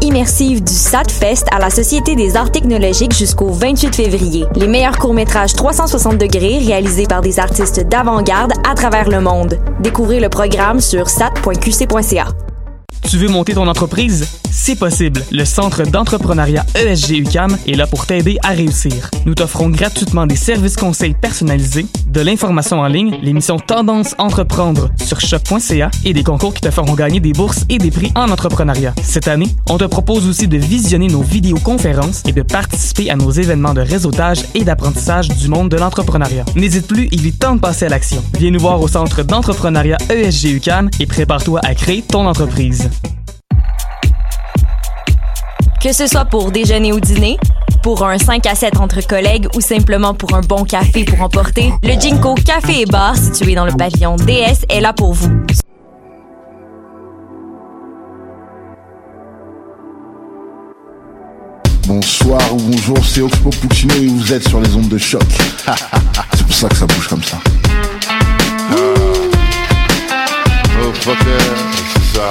immersive du SATFest à la Société des arts technologiques jusqu'au 28 février. Les meilleurs courts-métrages 360 degrés réalisés par des artistes d'avant-garde à travers le monde. Découvrez le programme sur sat.qc.ca. Tu veux monter ton entreprise? C'est possible. Le Centre d'entrepreneuriat ESG UCAM est là pour t'aider à réussir. Nous t'offrons gratuitement des services conseils personnalisés, de l'information en ligne, l'émission Tendance Entreprendre sur choc.ca et des concours qui te feront gagner des bourses et des prix en entrepreneuriat. Cette année, on te propose aussi de visionner nos vidéoconférences et de participer à nos événements de réseautage et d'apprentissage du monde de l'entrepreneuriat. N'hésite plus, il est temps de passer à l'action. Viens nous voir au Centre d'entrepreneuriat ESG UCAM et prépare-toi à créer ton entreprise. Que ce soit pour déjeuner ou dîner, pour un 5 à 7 entre collègues ou simplement pour un bon café pour emporter, le Jinko Café et Bar situé dans le pavillon DS est là pour vous. Bonsoir ou bonjour, c'est Oxpo Puccino et vous êtes sur les ondes de choc. c'est pour ça que ça bouge comme ça. Oh fucker, c'est ça.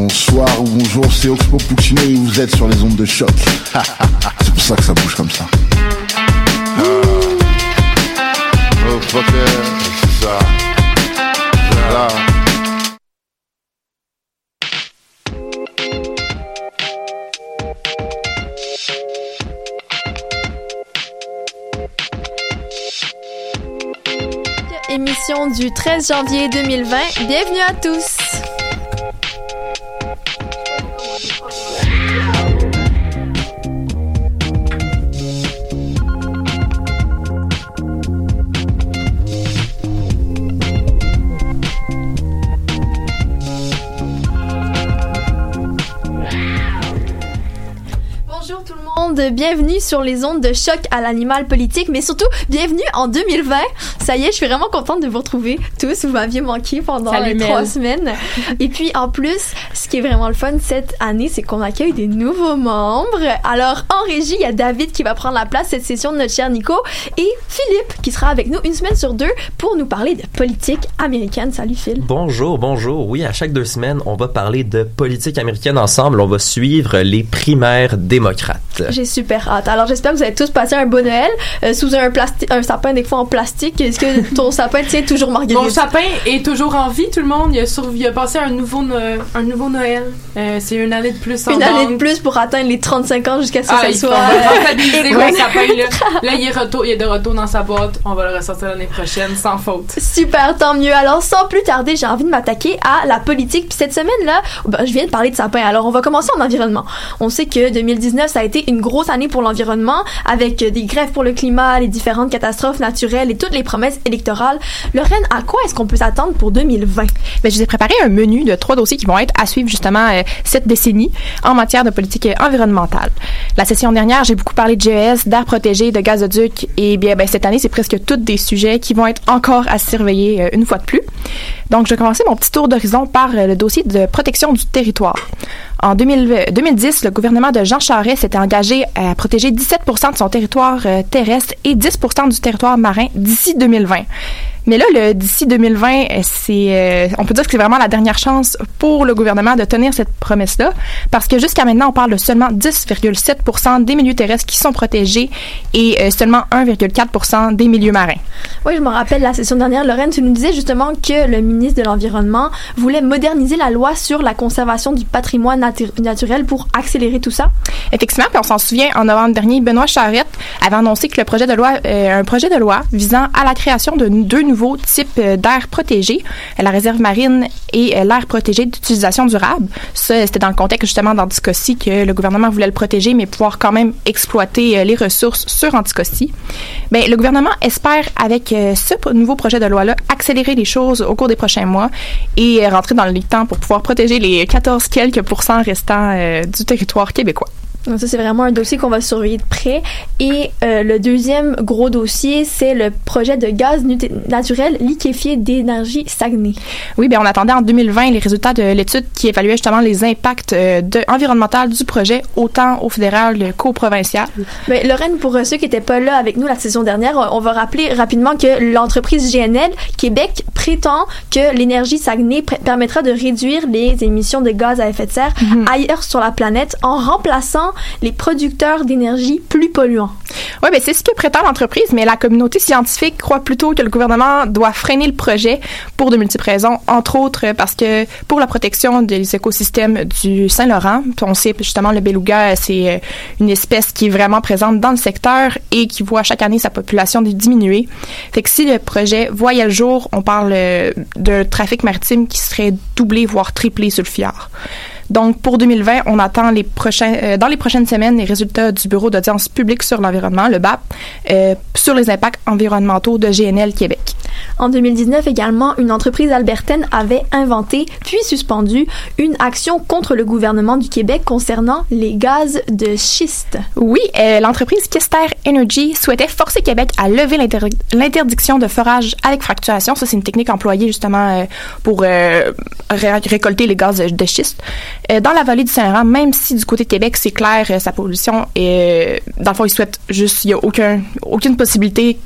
Bonsoir ou bonjour, c'est Oxpo Puccino et vous êtes sur les ondes de choc. c'est pour ça que ça bouge comme ça. Oh fucker, c'est ça. Là. Émission du 13 janvier 2020. Bienvenue à tous. Bienvenue sur les ondes de choc à l'animal politique, mais surtout bienvenue en 2020. Ça y est, je suis vraiment contente de vous retrouver tous. Vous m'aviez manqué pendant Salut, les trois Mel. semaines. Et puis en plus, ce qui est vraiment le fun cette année, c'est qu'on accueille des nouveaux membres. Alors en régie, il y a David qui va prendre la place cette session de notre cher Nico et Philippe qui sera avec nous une semaine sur deux pour nous parler de politique américaine. Salut Phil. Bonjour, bonjour. Oui, à chaque deux semaines, on va parler de politique américaine ensemble. On va suivre les primaires démocrates. J'ai super hâte. Alors j'espère que vous avez tous passé un beau Noël euh, sous un, un sapin des fois en plastique. Est-ce que ton sapin tient toujours marguerite? Mon sapin est toujours en vie, tout le monde. Il a, surv- il a passé un nouveau, no- un nouveau Noël. Euh, c'est une année de plus en Une année de plus pour atteindre les 35 ans jusqu'à ce que Ah, ça il faut soit. on va mon sapin, là. Là, il est, retour, il est de retour dans sa boîte. On va le ressortir l'année prochaine, sans faute. Super, tant mieux. Alors, sans plus tarder, j'ai envie de m'attaquer à la politique. Puis cette semaine-là, ben, je viens de parler de sapin. Alors, on va commencer en environnement. On sait que 2019, ça a été une grosse année pour l'environnement, avec euh, des grèves pour le climat, les différentes catastrophes naturelles et toutes les promesses électorales. Lorraine, à quoi est-ce qu'on peut s'attendre pour 2020? Ben, je vous ai préparé un menu de trois dossiers qui vont être à suivre justement euh, cette décennie en matière de politique euh, environnementale. La session dernière, j'ai beaucoup parlé de GES, d'air protégé, de gazoduc et bien ben, cette année, c'est presque tous des sujets qui vont être encore à surveiller euh, une fois de plus. Donc, je vais commencer mon petit tour d'horizon par le dossier de protection du territoire. En 2000 2010, le gouvernement de Jean Charest s'était engagé à protéger 17% de son territoire euh, terrestre et 10% du territoire marin d'ici 2020. Mais là, le d'ici 2020, euh, c'est, euh, on peut dire que c'est vraiment la dernière chance pour le gouvernement de tenir cette promesse-là, parce que jusqu'à maintenant, on parle de seulement 10,7 des milieux terrestres qui sont protégés et euh, seulement 1,4 des milieux marins. Oui, je me rappelle la session dernière, Lorraine, tu nous disais justement que le ministre de l'Environnement voulait moderniser la loi sur la conservation du patrimoine natu- naturel pour accélérer tout ça. Effectivement, puis on s'en souvient, en novembre dernier, Benoît Charette avait annoncé que le projet de loi, euh, un projet de loi visant à la création de deux nouveaux nouveaux types euh, d'air protégé, euh, la réserve marine et euh, l'air protégé d'utilisation durable. Ça, c'était dans le contexte justement d'Anticosti que le gouvernement voulait le protéger, mais pouvoir quand même exploiter les ressources sur Anticosti. Ben, le gouvernement espère, avec ce nouveau projet de loi-là, accélérer les choses au cours des prochains mois et rentrer dans le temps pour pouvoir protéger les 14 quelques pourcents restants du territoire québécois. Donc ça, c'est vraiment un dossier qu'on va surveiller de près. Et euh, le deuxième gros dossier, c'est le projet de gaz naturel liquéfié d'énergie Saguenay. Oui, bien, on attendait en 2020 les résultats de l'étude qui évaluait justement les impacts euh, de, environnementaux du projet, autant au fédéral qu'au provincial. Mais Lorraine, pour euh, ceux qui n'étaient pas là avec nous la saison dernière, on va rappeler rapidement que l'entreprise GNL Québec prétend que l'énergie Saguenay permettra de réduire les émissions de gaz à effet de serre ailleurs sur la planète en remplaçant les producteurs d'énergie plus polluants. Oui, ben c'est ce que prétend l'entreprise, mais la communauté scientifique croit plutôt que le gouvernement doit freiner le projet pour de multiples raisons, entre autres euh, parce que pour la protection des écosystèmes du Saint-Laurent, on sait justement le beluga, c'est euh, une espèce qui est vraiment présente dans le secteur et qui voit chaque année sa population diminuer. Fait que si le projet voyait le jour, on parle euh, d'un trafic maritime qui serait doublé, voire triplé sur le fjord. Donc, pour 2020, on attend les prochains, euh, dans les prochaines semaines les résultats du Bureau d'audience publique sur l'environnement, le BAP, euh, sur les impacts environnementaux de GNL Québec. En 2019 également, une entreprise albertaine avait inventé puis suspendu une action contre le gouvernement du Québec concernant les gaz de schiste. Oui, euh, l'entreprise Kester Energy souhaitait forcer Québec à lever l'inter- l'interdiction de forage avec fracturation. Ça, c'est une technique employée justement euh, pour euh, ré- récolter les gaz de schiste. Euh, dans la vallée du Saint-Laurent, même si du côté de Québec, c'est clair, euh, sa pollution, est, dans le fond, ils souhaitent juste, il n'y a aucun, aucune possibilité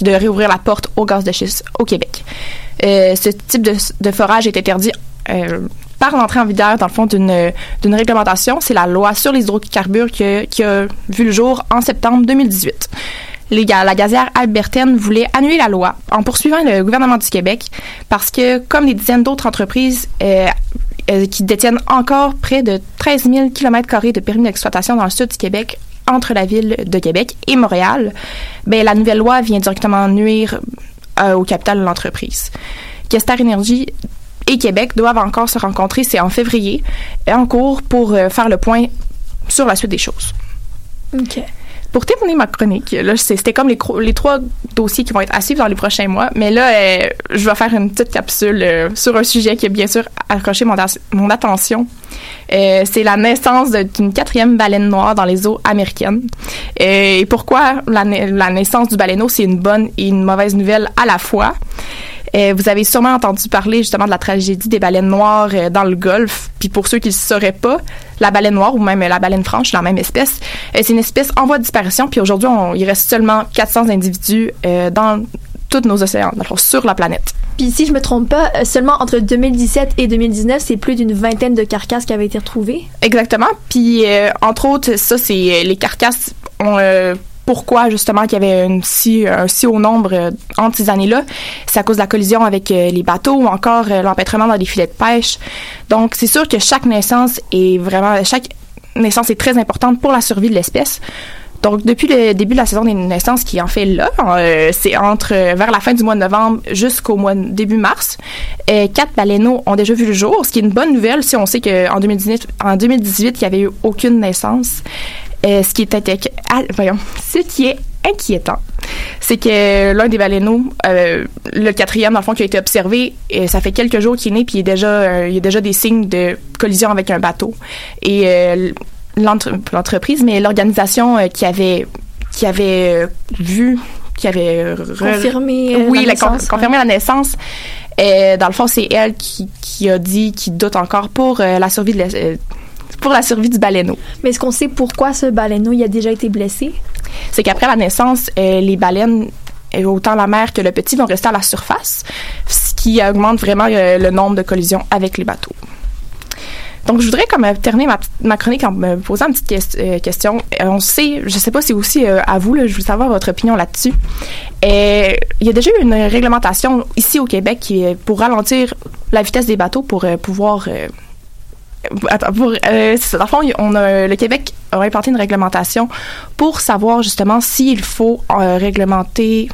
de réouvrir la porte au gaz de schiste au Québec. Euh, ce type de, forage est interdit euh, par l'entrée en vigueur, dans le fond, d'une réglementation. C'est la loi sur les hydrocarbures qui a vu le jour en septembre 2018. La gazière albertaine voulait annuler la loi en poursuivant le gouvernement du Québec parce que, comme des dizaines d'autres entreprises euh, euh, qui détiennent encore près de 13 000 km de permis d'exploitation dans le sud du Québec, entre la ville de Québec et Montréal, ben, la nouvelle loi vient directement nuire euh, au capital de l'entreprise. Kester Energy et Québec doivent encore se rencontrer, c'est en février, en cours pour faire le point sur la suite des choses. OK. Pour terminer ma chronique, là, c'était comme les, trois dossiers qui vont être à suivre dans les prochains mois, mais là, euh, je vais faire une petite capsule euh, sur un sujet qui a bien sûr accroché mon attention. Euh, c'est la naissance d'une quatrième baleine noire dans les eaux américaines. Euh, et pourquoi la, na- la naissance du baleineau, c'est une bonne et une mauvaise nouvelle à la fois? Euh, vous avez sûrement entendu parler justement de la tragédie des baleines noires dans le Golfe. Puis pour ceux qui ne le sauraient pas, la baleine noire ou même la baleine franche, la même espèce, c'est une espèce en voie de disparition. Puis aujourd'hui, il reste seulement 400 individus dans tous nos océans, dans le fond, sur la planète. Puis si je me trompe pas, euh, seulement entre 2017 et 2019, c'est plus d'une vingtaine de carcasses qui avaient été retrouvées. Exactement. Puis, euh, entre autres, ça, c'est euh, les carcasses. ont, euh, pourquoi, justement, qu'il y avait une si, un si haut nombre euh, entre ces années-là? C'est à cause de la collision avec euh, les bateaux ou encore euh, l'empêtrement dans les filets de pêche. Donc, c'est sûr que chaque naissance est vraiment... Chaque naissance est très importante pour la survie de l'espèce. Donc, depuis le début de la saison des naissances qui en fait là, euh, c'est entre euh, vers la fin du mois de novembre jusqu'au mois de- début mars, euh, quatre baleineaux ont déjà vu le jour, ce qui est une bonne nouvelle si on sait qu'en 2018, en 2018, il n'y avait eu aucune naissance. Euh, ce qui ah, ce qui est inquiétant, c'est que l'un des baleineaux, euh, le quatrième dans le fond qui a été observé, euh, ça fait quelques jours qu'il est né, puis il y a déjà, il y a déjà des signes de collision avec un bateau. Et euh, l'entreprise, mais l'organisation euh, qui avait qui avait euh, vu, qui avait euh, re- Confirmé, oui, la naissance, confirmé la naissance. Euh, dans le fond, c'est elle qui, qui a dit qu'il doute encore pour euh, la survie de la- euh, pour la survie du baleineau. Mais est-ce qu'on sait pourquoi ce baleineau il a déjà été blessé? C'est qu'après la naissance, euh, les baleines, autant la mère que le petit, vont rester à la surface, ce qui augmente vraiment le nombre de collisions avec les bateaux. Donc, je voudrais comme euh, terminer ma, chronique en me posant une petite euh, question. Euh, on sait, je sais pas si aussi euh, à vous, là, je veux savoir votre opinion là-dessus. Il y a déjà eu une réglementation ici au Québec qui est pour ralentir la vitesse des bateaux pour euh, pouvoir Attends, pour, euh. Dans le fond, on a, le Québec a implanté une réglementation pour savoir justement s'il faut euh, réglementer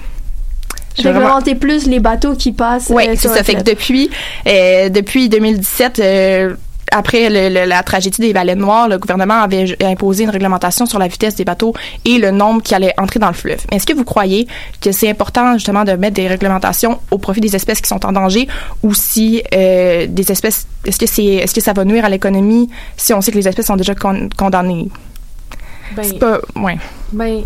vraiment- Réglementer plus les bateaux qui passent. Oui, euh, c'est ça. Fait que depuis, depuis 2017, euh, après le- le- la tragédie des baleines noires, le gouvernement avait imposé une réglementation sur la vitesse des bateaux et le nombre qui allait entrer dans le fleuve. Mais Est-ce que vous croyez que c'est important justement de mettre des réglementations au profit des espèces qui sont en danger ou si euh, des espèces, est-ce que c'est, est-ce que ça va nuire à l'économie si on sait que les espèces sont déjà con- condamnées? Ben, C'est pas, ouais. Ben,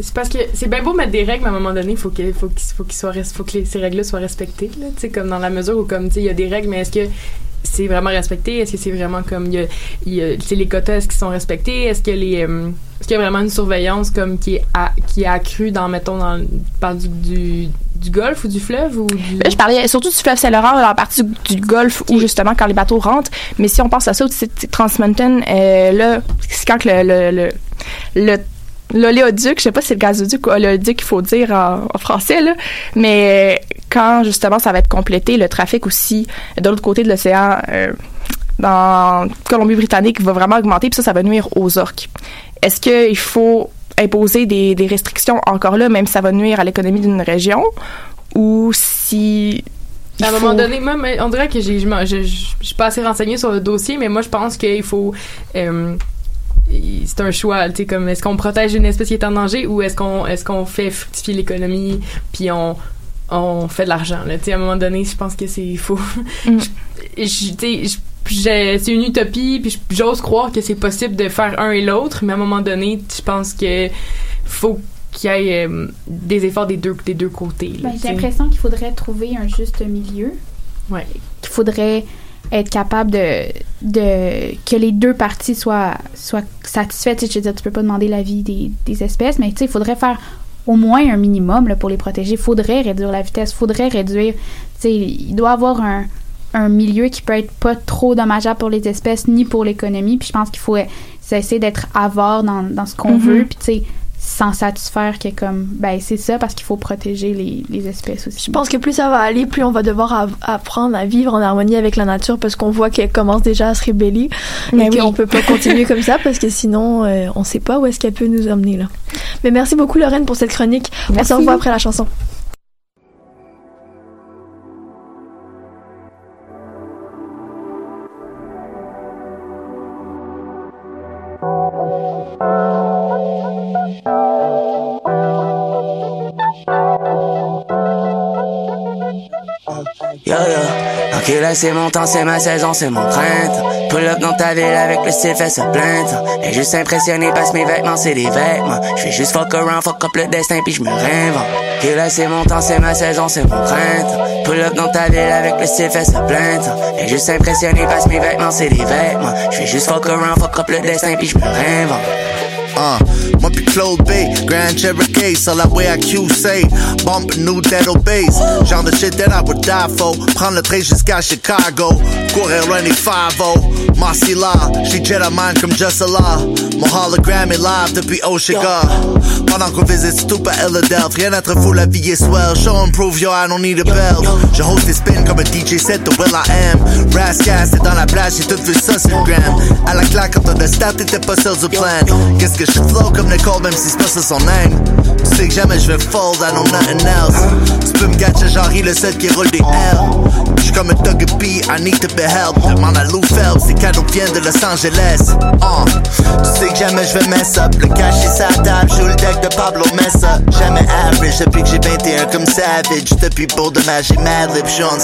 c'est parce que c'est bien beau mettre des règles, mais à un moment donné, il faut que, faut qu'il faut que les- ces règles-là soient respectées, là. Tu sais, comme dans la mesure où, comme, tu sais, il y a des règles, mais est-ce que c'est vraiment respecté? Est-ce que c'est vraiment comme, il y a, il y a- tu sais, les quotas, qu'ils sont respectés? Est-ce que les, euh, est-ce qu'il y a vraiment une surveillance, comme, qui est, à- qui est accrue dans, mettons, dans, le- par du, du, du golfe ou du fleuve ou du... Là, je parlais surtout du fleuve Saint-Laurent, dans la partie du, du golfe où justement quand les bateaux rentrent. Mais si on pense à ça, sais, Trans Mountain, euh, là, c'est quand que le, le, le, le l'oléoduc, je sais pas si c'est le gazoduc ou oléoduc qu'il faut dire en, en français, là, mais euh, quand justement ça va être complété, le trafic aussi de l'autre côté de l'océan, euh, dans Colombie-Britannique, va vraiment augmenter, puis ça, ça va nuire aux orques. Est-ce qu'il faut imposer des, des restrictions encore là, même si ça va nuire à l'économie d'une région, ou si... À un faut- moment donné, moi, on dirait que je, je suis pas assez renseignée sur le dossier, mais moi, je pense qu'il faut. euh, c'est un choix, tu sais, comme est-ce qu'on protège une espèce qui est en danger ou est-ce qu'on est-ce qu'on fait fructifier l'économie puis on on fait de l'argent là, tu sais, à un moment donné, je pense que c'est faux. Mm. Je- je- je- c'est une utopie puis j'ose croire que c'est possible de faire un et l'autre, mais à un moment donné, je pense que faut qu'il y ait euh, des efforts des deux des deux côtés. Ben, J'ai l'impression qu'il faudrait trouver un juste milieu. Ouais. Qu'il faudrait être capable de, de que les deux parties soient, soient satisfaites. Je veux dire, tu peux pas demander l'avis des, des espèces, mais il faudrait faire au moins un minimum là, pour les protéger. Il faudrait réduire la vitesse, il faudrait réduire. Il doit y avoir un, un milieu qui peut être pas trop dommageable pour les espèces ni pour l'économie. Puis je pense qu'il faut essayer d'être avare dans, dans ce qu'on Mhm. veut. Puis sans satisfaire que comme ben c'est ça parce qu'il faut protéger les, les espèces aussi. Je pense que plus ça va aller, plus on va devoir apprendre à vivre en harmonie avec la nature parce qu'on voit qu'elle commence déjà à se rébeller. Mais et oui. qu'on peut pas continuer comme ça parce que sinon, euh, on sait pas où est-ce qu'elle peut nous emmener là. Mais merci beaucoup Lorraine pour cette chronique. On se revoit après la chanson. C'est mon temps, c'est ma saison, c'est mon printemps. Pull up dans ta ville avec le style fait se plaindre. Et juste impressionné parce mes vêtements c'est des vêtements. Je fais juste fuck around, fuck up le destin puis je me réinvente. Ok là c'est mon temps, c'est ma saison, c'est mon printemps. Pull up dans ta ville avec le style fait se plaindre. Et juste impressionné parce mes vêtements c'est des vêtements. Je fais juste fuck around, fuck up le destin puis je me réinvente. Uh, Claude B, Grand Cherokee, sur la way à QC, bump new dead base, genre de shit that I would die for, prendre le train jusqu'à Chicago, courir loin des 5 Marcy là, j'suis Jedi mind comme Just Allah, mon hologram est live depuis Oshiga, pendant qu'on visite Stup à Philadelphia, rien d'être fou, la vie est swell, show and prove yo, I don't need a bell, je host des spins comme un DJ set de Will I Am, Rascast c'est dans la plage, j'ai tout vu ça sur le gram, à la claque quand on a start, t'étais pas sur du plan, qu'est-ce que je flow comme Nicole même si c'est pas ça son name, tu sais que jamais je vais fold, I know nothing else, tu peux me gâcher genre il le seul qui roule des L, J'suis comme un thug B, I need to be helped, demande à Lou Phelps, ces cadeaux viennent de Los Angeles, uh, tu sais que jamais je vais mess up, le cash est sa table, joue le deck de Pablo Messa, jamais average depuis que j'ai 21 comme Savage, depuis pour de j'ai mad lip, j'suis on là,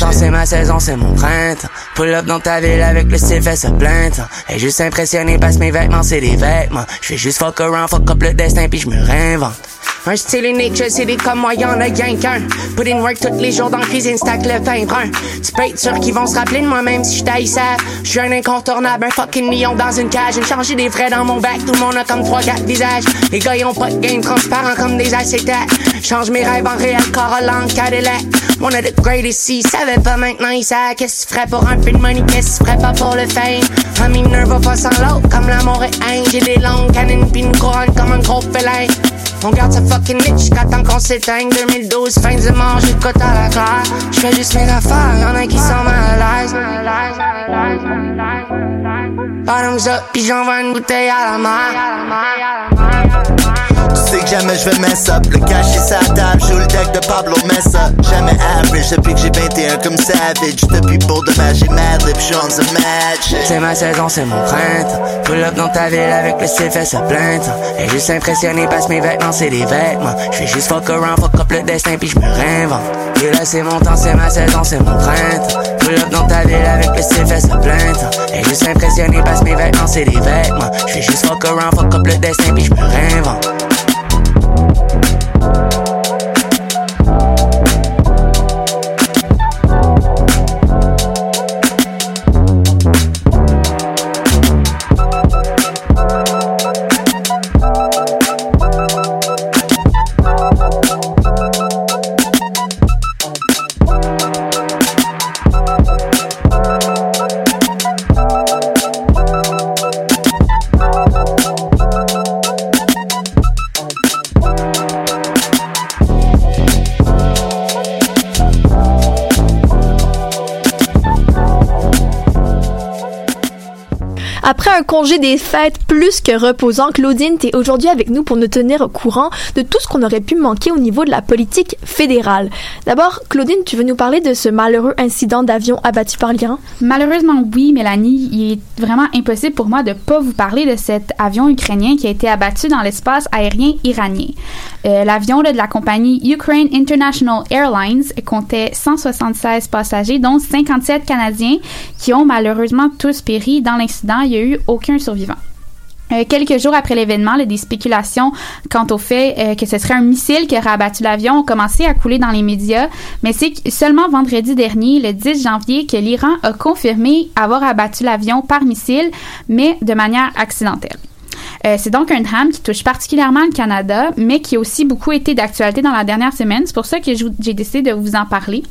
c'est c'est ma saison, c'est mon printemps. Pull up dans ta ville avec le fait se plaindre. Et juste impressionné parce que mes vêtements c'est des vêtements. Je fais juste fuck around, fuck up le destin puis je me Un style unique, je sais des comme moi, y'en a rien qu'un. Put in work tous les jours dans la cuisine, stack le pain brun. Tu peux être sûr qu'ils vont se rappeler de moi même si je taillissable. Je suis un incontournable, un fucking lion dans une cage. Une changé des vrais dans mon bac, tout le monde a comme trois quatre visages. Les gars ils ont pas de game transparent comme des acétates. Change mes rêves en réel, Corolla en Cadillac. One of the greatest, s'ils savaient pas maintenant, ils savent qu'est-ce que tu ferais pour un peu de money, qu'est-ce que tu ferais pas pour le fame? Famille ne va pas sans l'autre, comme l'amour et haine. J'ai des longues canines pis une couronne comme un gros félin. On garde sa fucking niche temps qu'on s'éteigne. 2012, fin du mort, j'ai le côte à la claire. J'fais juste mes affaires, y'en a qui sont mal à l'aise. Bottoms up, pis j'envoie une bouteille à la mer Jamais je vais mess up. Le cash est sa table, joue le deck de Pablo Messa. Jamais average depuis que j'ai 21 comme Savage. Depuis pour de j'ai mad lip, j'suis on the match. C'est ma saison, c'est mon printemps. Pull up dans ta ville avec le fait sa plainte. Et juste impressionné parce mes vêtements, c'est des vêtements. J'fais juste fuck around, fuck up le destin, puis j'me réinvente. Et là, c'est mon temps, c'est ma saison, c'est mon printemps. Pull up dans ta ville avec le fait sa plainte. Et juste impressionné parce mes vêtements, c'est des vêtements. J'fais juste fuck around, fuck up le destin, puis j'me réinvente. Congé des fêtes plus que reposant, Claudine, tu es aujourd'hui avec nous pour nous tenir au courant de tout ce qu'on aurait pu manquer au niveau de la politique fédérale. D'abord, Claudine, tu veux nous parler de ce malheureux incident d'avion abattu par l'Iran? Malheureusement, oui, Mélanie. Il est vraiment impossible pour moi de pas vous parler de cet avion ukrainien qui a été abattu dans l'espace aérien iranien. Euh, L'avion de la compagnie Ukraine International Airlines comptait 176 passagers, dont 57 Canadiens, qui ont malheureusement tous péri dans l'incident. Il n'y a eu aucun survivant. Euh, quelques jours après l'événement, des spéculations quant au fait euh, que ce serait un missile qui aurait abattu l'avion ont commencé à couler dans les médias, mais c'est seulement vendredi dernier, le 10 janvier, que l'Iran a confirmé avoir abattu l'avion par missile, mais de manière accidentelle. Euh, c'est donc un drame qui touche particulièrement le Canada, mais qui a aussi beaucoup été d'actualité dans la dernière semaine. C'est pour ça que j'ai décidé de vous en parler.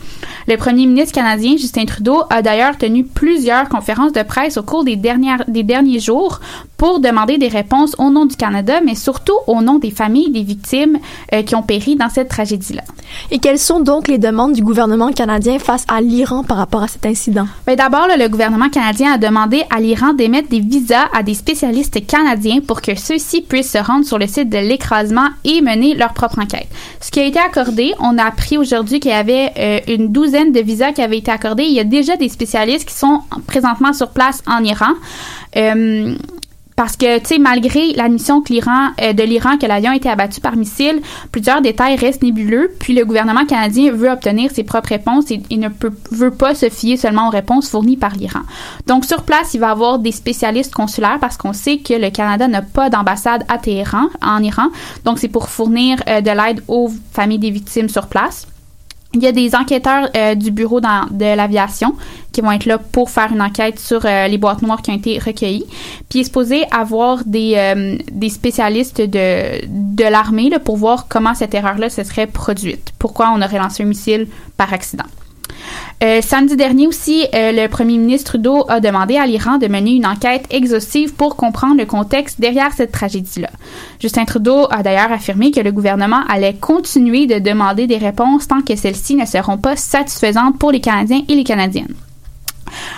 Le premier ministre canadien, Justin Trudeau, a d'ailleurs tenu plusieurs conférences de presse au cours des derniers jours pour demander des réponses au nom du Canada, mais surtout au nom des familles des victimes euh, qui ont péri dans cette tragédie-là. Et quelles sont donc les demandes du gouvernement canadien face à l'Iran par rapport à cet incident? Ben, D'abord, le gouvernement canadien a demandé à l'Iran d'émettre des visas à des spécialistes canadiens pour que ceux-ci puissent se rendre sur le site de l'écrasement et mener leur propre enquête. Ce qui a été accordé, on a appris aujourd'hui qu'il y avait euh, une douzaine de visas qui avaient été accordés. Il y a déjà des spécialistes qui sont présentement sur place en Iran. Euh, parce que, tu sais, malgré l'admission euh, de l'Iran que l'avion a été abattu par missile, plusieurs détails restent nébuleux. Puis le gouvernement canadien veut obtenir ses propres réponses et ne peut, veut pas se fier seulement aux réponses fournies par l'Iran. Donc sur place, il va y avoir des spécialistes consulaires parce qu'on sait que le Canada n'a pas d'ambassade à Téhéran, en Iran. Donc c'est pour fournir euh, de l'aide aux familles des victimes sur place. Il y a des enquêteurs euh, du bureau de l'aviation qui vont être là pour faire une enquête sur euh, les boîtes noires qui ont été recueillies. Puis il est supposé avoir des, euh, spécialistes de, de l'armée pour voir comment cette erreur-là se serait produite. Pourquoi on aurait lancé un missile par accident. Euh, samedi dernier aussi, euh, le premier ministre Trudeau a demandé à l'Iran de mener une enquête exhaustive pour comprendre le contexte derrière cette tragédie-là. Justin Trudeau a d'ailleurs affirmé que le gouvernement allait continuer de demander des réponses tant que celles-ci ne seront pas satisfaisantes pour les Canadiens et les Canadiennes.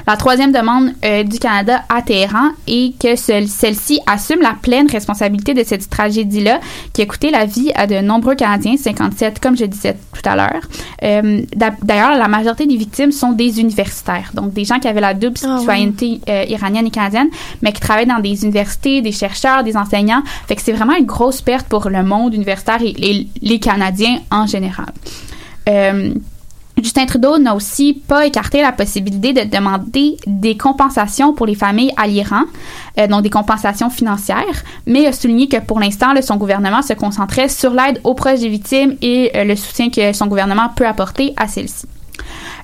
La troisième demande euh, du Canada à Téhéran est que ce- celle-ci assume la pleine responsabilité de cette tragédie-là qui a coûté la vie à de nombreux Canadiens, 57 comme je disais tout à l'heure. Euh, d'a- D'ailleurs, la majorité des victimes sont des universitaires, donc des gens qui avaient la double Ah oui. citoyenneté euh, iranienne et canadienne, mais qui travaillent dans des universités, des chercheurs, des enseignants. Fait que c'est vraiment une grosse perte pour le monde universitaire et les, les Canadiens en général. Justin Trudeau n'a aussi pas écarté la possibilité de demander des compensations pour les familles à l'Iran, euh, donc des compensations financières, mais a souligné que pour l'instant, son gouvernement se concentrait sur l'aide aux proches des victimes et euh, le soutien que son gouvernement peut apporter à celles-ci.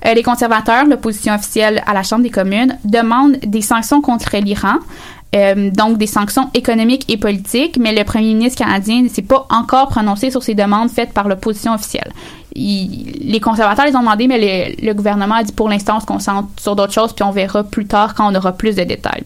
Euh, les conservateurs, l'opposition officielle à la Chambre des communes, demandent des sanctions contre l'Iran. Euh, donc des sanctions économiques et politiques, mais le premier ministre canadien ne s'est pas encore prononcé sur ces demandes faites par l'opposition officielle. Les conservateurs les ont demandé, mais le, gouvernement a dit pour l'instant on se sur d'autres choses, puis on verra plus tard quand on aura plus de détails.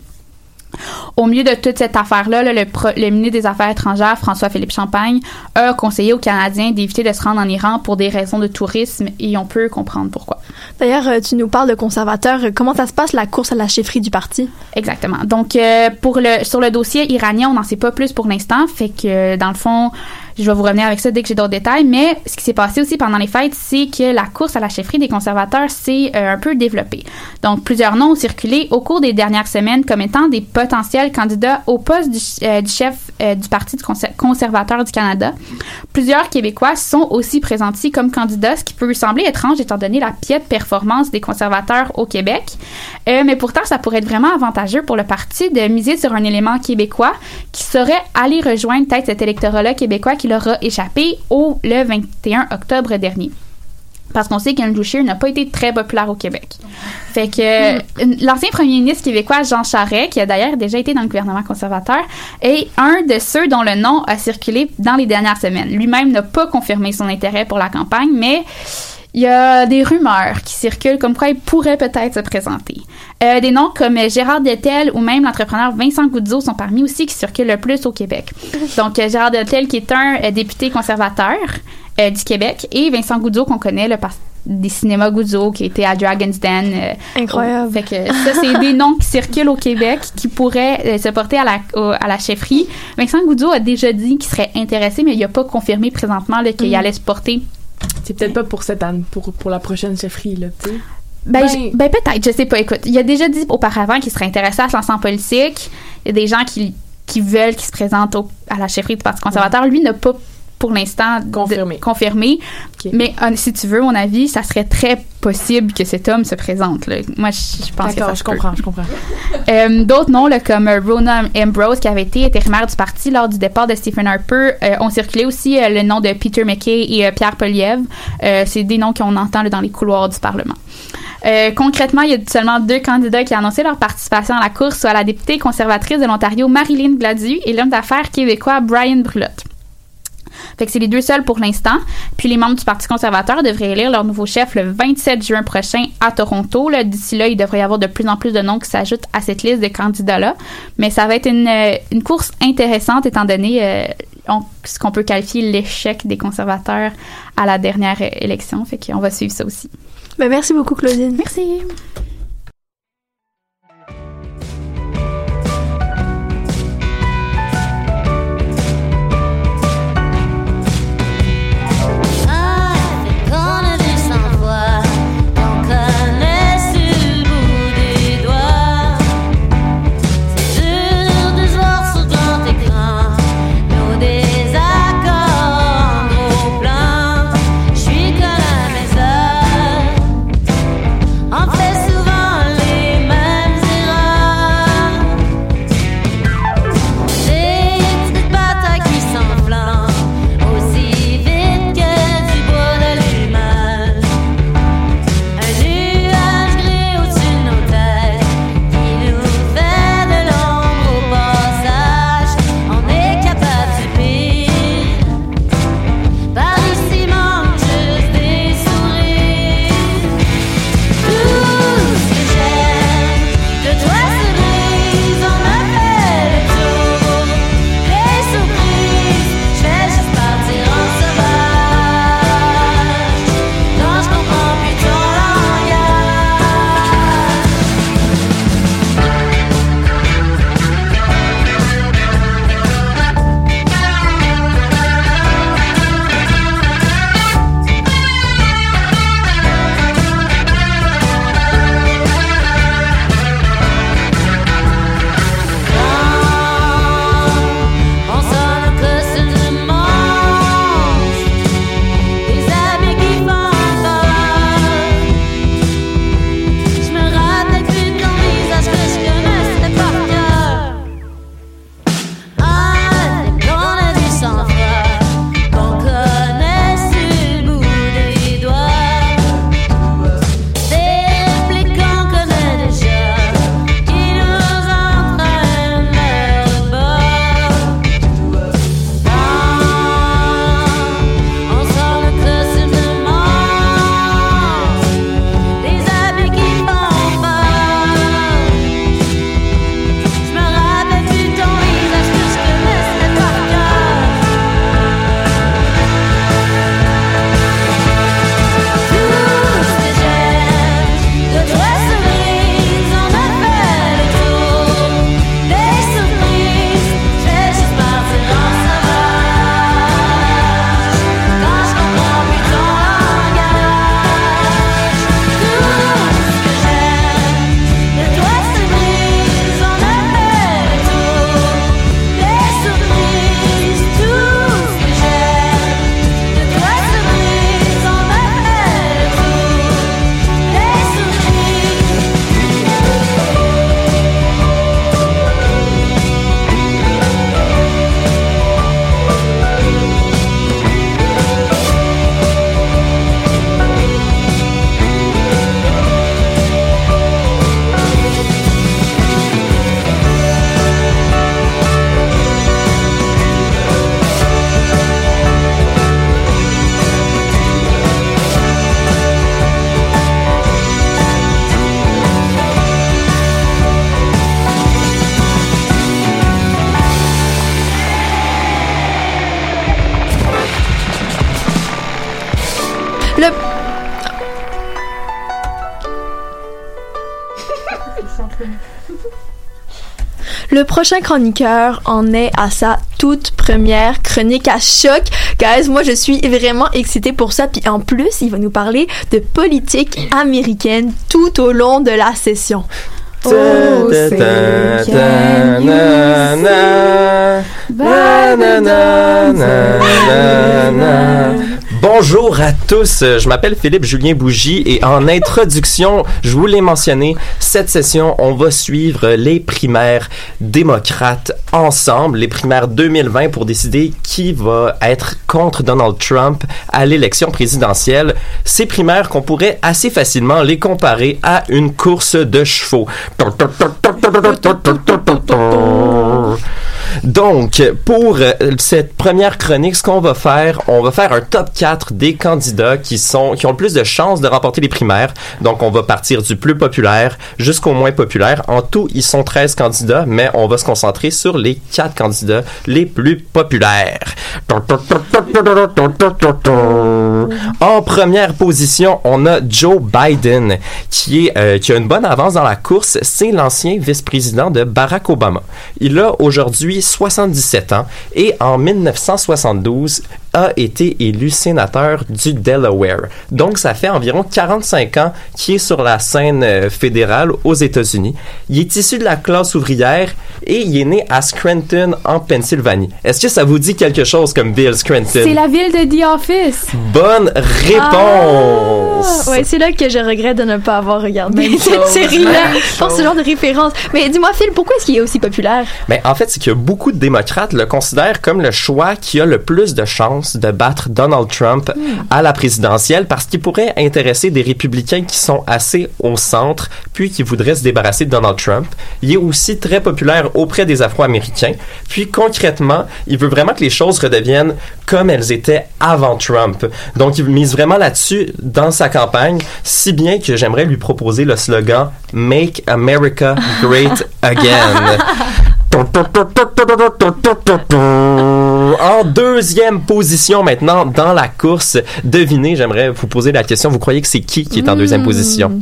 Au milieu de toute cette affaire-là, là, le, ministre des Affaires étrangères, François-Philippe Champagne, a conseillé aux Canadiens d'éviter de se rendre en Iran pour des raisons de tourisme et on peut comprendre pourquoi. D'ailleurs, euh, tu nous parles de conservateurs. Euh, Comment ça se passe la course à la chefferie du parti? Exactement. Donc, euh, pour le, sur le dossier iranien, on n'en sait pas plus pour l'instant. Fait que, dans le fond, Je vais vous revenir avec ça dès que j'ai d'autres détails. Mais ce qui s'est passé aussi pendant les fêtes, c'est que la course à la chefferie des conservateurs s'est euh, un peu développée. Donc, plusieurs noms ont circulé au cours des dernières semaines comme étant des potentiels candidats au poste du, euh, chef euh, du Parti conservateur du Canada. Plusieurs Québécois sont aussi présentés comme candidats, ce qui peut sembler étrange étant donné la piètre performance des conservateurs au Québec. Mais pourtant, ça pourrait être vraiment avantageux pour le parti de miser sur un élément québécois qui saurait aller rejoindre peut-être cet électorat-là québécois qui leur a échappé au le 21 octobre dernier. Parce qu'on sait qu'Andrew Scheer n'a pas été très populaire au Québec. Fait que euh, l'ancien premier ministre québécois Jean Charest, qui a d'ailleurs déjà été dans le gouvernement conservateur, est un de ceux dont le nom a circulé dans les dernières semaines. Lui-même n'a pas confirmé son intérêt pour la campagne, mais il y a des rumeurs qui circulent comme quoi il pourrait peut-être se présenter. Euh, des noms comme Gérard Detel ou même l'entrepreneur Vincent Goudzo sont parmi aussi qui circulent le plus au Québec. Donc euh, Gérard Detel qui est un euh, député conservateur euh, du Québec et Vincent Goudzo qu'on connaît le par- des cinémas Goudzo qui était à Dragon's Den. Incroyable. fait que ça c'est des noms qui circulent au Québec qui pourraient se porter à la au- à la chefferie. Vincent Goudzo a déjà dit qu'il serait intéressé mais il n'a pas confirmé présentement qu'il Mm. allait se porter C'est peut-être pas pour cette année, pour, pour la prochaine chefferie, là, tu sais. Ben, Ben- ben, peut-être, je sais pas. Écoute, il a déjà dit auparavant qu'il serait intéressé à se lancer en politique. Il y a des gens qui, qui veulent qu'il se présente au- à la chefferie du Parti conservateur. Lui n'a pas pour l'instant confirmé. confirmé. Mais euh, si tu veux mon avis, ça serait très possible que cet homme se présente. là. Moi, je, je pense que ça je peut. comprends, je comprends. Euh, D'autres noms, là, comme euh, Rona Ambrose, qui avait été intérimaire du parti lors du départ de Stephen Harper, euh, ont circulé aussi euh, le nom de Peter McKay et Pierre Poliev. C'est des noms qu'on entend là, dans les couloirs du Parlement. Concrètement, il y a seulement deux candidats qui ont annoncé leur participation à la course, soit la députée conservatrice de l'Ontario Marilyn Gladu et l'homme d'affaires québécois Brian Brulotte. Fait que c'est les deux seuls pour l'instant. Puis les membres du Parti conservateur devraient élire leur nouveau chef le 27 juin prochain à Toronto. Là, D'ici là, il devrait y avoir de plus en plus de noms qui s'ajoutent à cette liste de candidats-là. Mais ça va être une, euh, une course intéressante étant donné euh, on- ce qu'on peut qualifier l'échec des conservateurs à la dernière euh, élection. Fait qu'on va suivre ça aussi. Ben, merci beaucoup, Claudine. Merci. Le prochain chroniqueur en est à sa toute première chronique à choc. Guys, moi je suis vraiment excitée pour ça. Puis en plus, il va nous parler de politique américaine tout au long de la session. Bonjour à tous, Euh, je m'appelle Philippe Julien Bougie et en introduction, je vous l'ai mentionné, cette session, on va suivre les primaires démocrates ensemble, les primaires 2020 pour décider qui va être contre Donald Trump à l'élection présidentielle. Ces primaires qu'on pourrait assez facilement les comparer à une course de chevaux. Donc, pour euh, cette première chronique, ce qu'on va faire, on va faire un top 4 des candidats qui sont qui ont le plus de chances de remporter les primaires. Donc, on va partir du plus populaire jusqu'au moins populaire. En tout, ils sont 13 candidats, mais on va se concentrer sur les 4 candidats les plus populaires. En première position, on a Joe Biden, qui, est, euh, qui a une bonne avance dans la course. C'est l'ancien vice-président de Barack Obama. Il a aujourd'hui 77 ans et en 1972 a été élu sénateur du Delaware. Donc, ça fait environ 45 ans qu'il est sur la scène euh, fédérale aux États-Unis. Il est issu de la classe ouvrière et il est né à Scranton, en Pennsylvanie. Est-ce que ça vous dit quelque chose comme Bill Scranton? C'est la ville de The Office. Bonne réponse! Ah, ouais, c'est là que je regrette de ne pas avoir regardé Même cette série-là pour ce genre de référence. Mais dis-moi, Phil, pourquoi est-ce qu'il est aussi populaire? Mais en fait, c'est que beaucoup de démocrates le considèrent comme le choix qui a le plus de chances de battre Donald Trump à la présidentielle parce qu'il pourrait intéresser des républicains qui sont assez au centre puis qui voudraient se débarrasser de Donald Trump. Il est aussi très populaire auprès des Afro-Américains. Puis concrètement, il veut vraiment que les choses redeviennent comme elles étaient avant Trump. Donc il mise vraiment là-dessus dans sa campagne, si bien que j'aimerais lui proposer le slogan Make America Great Again. En deuxième position maintenant dans la course, devinez, j'aimerais vous poser la question, vous croyez que c'est qui qui est en deuxième Hmm. position?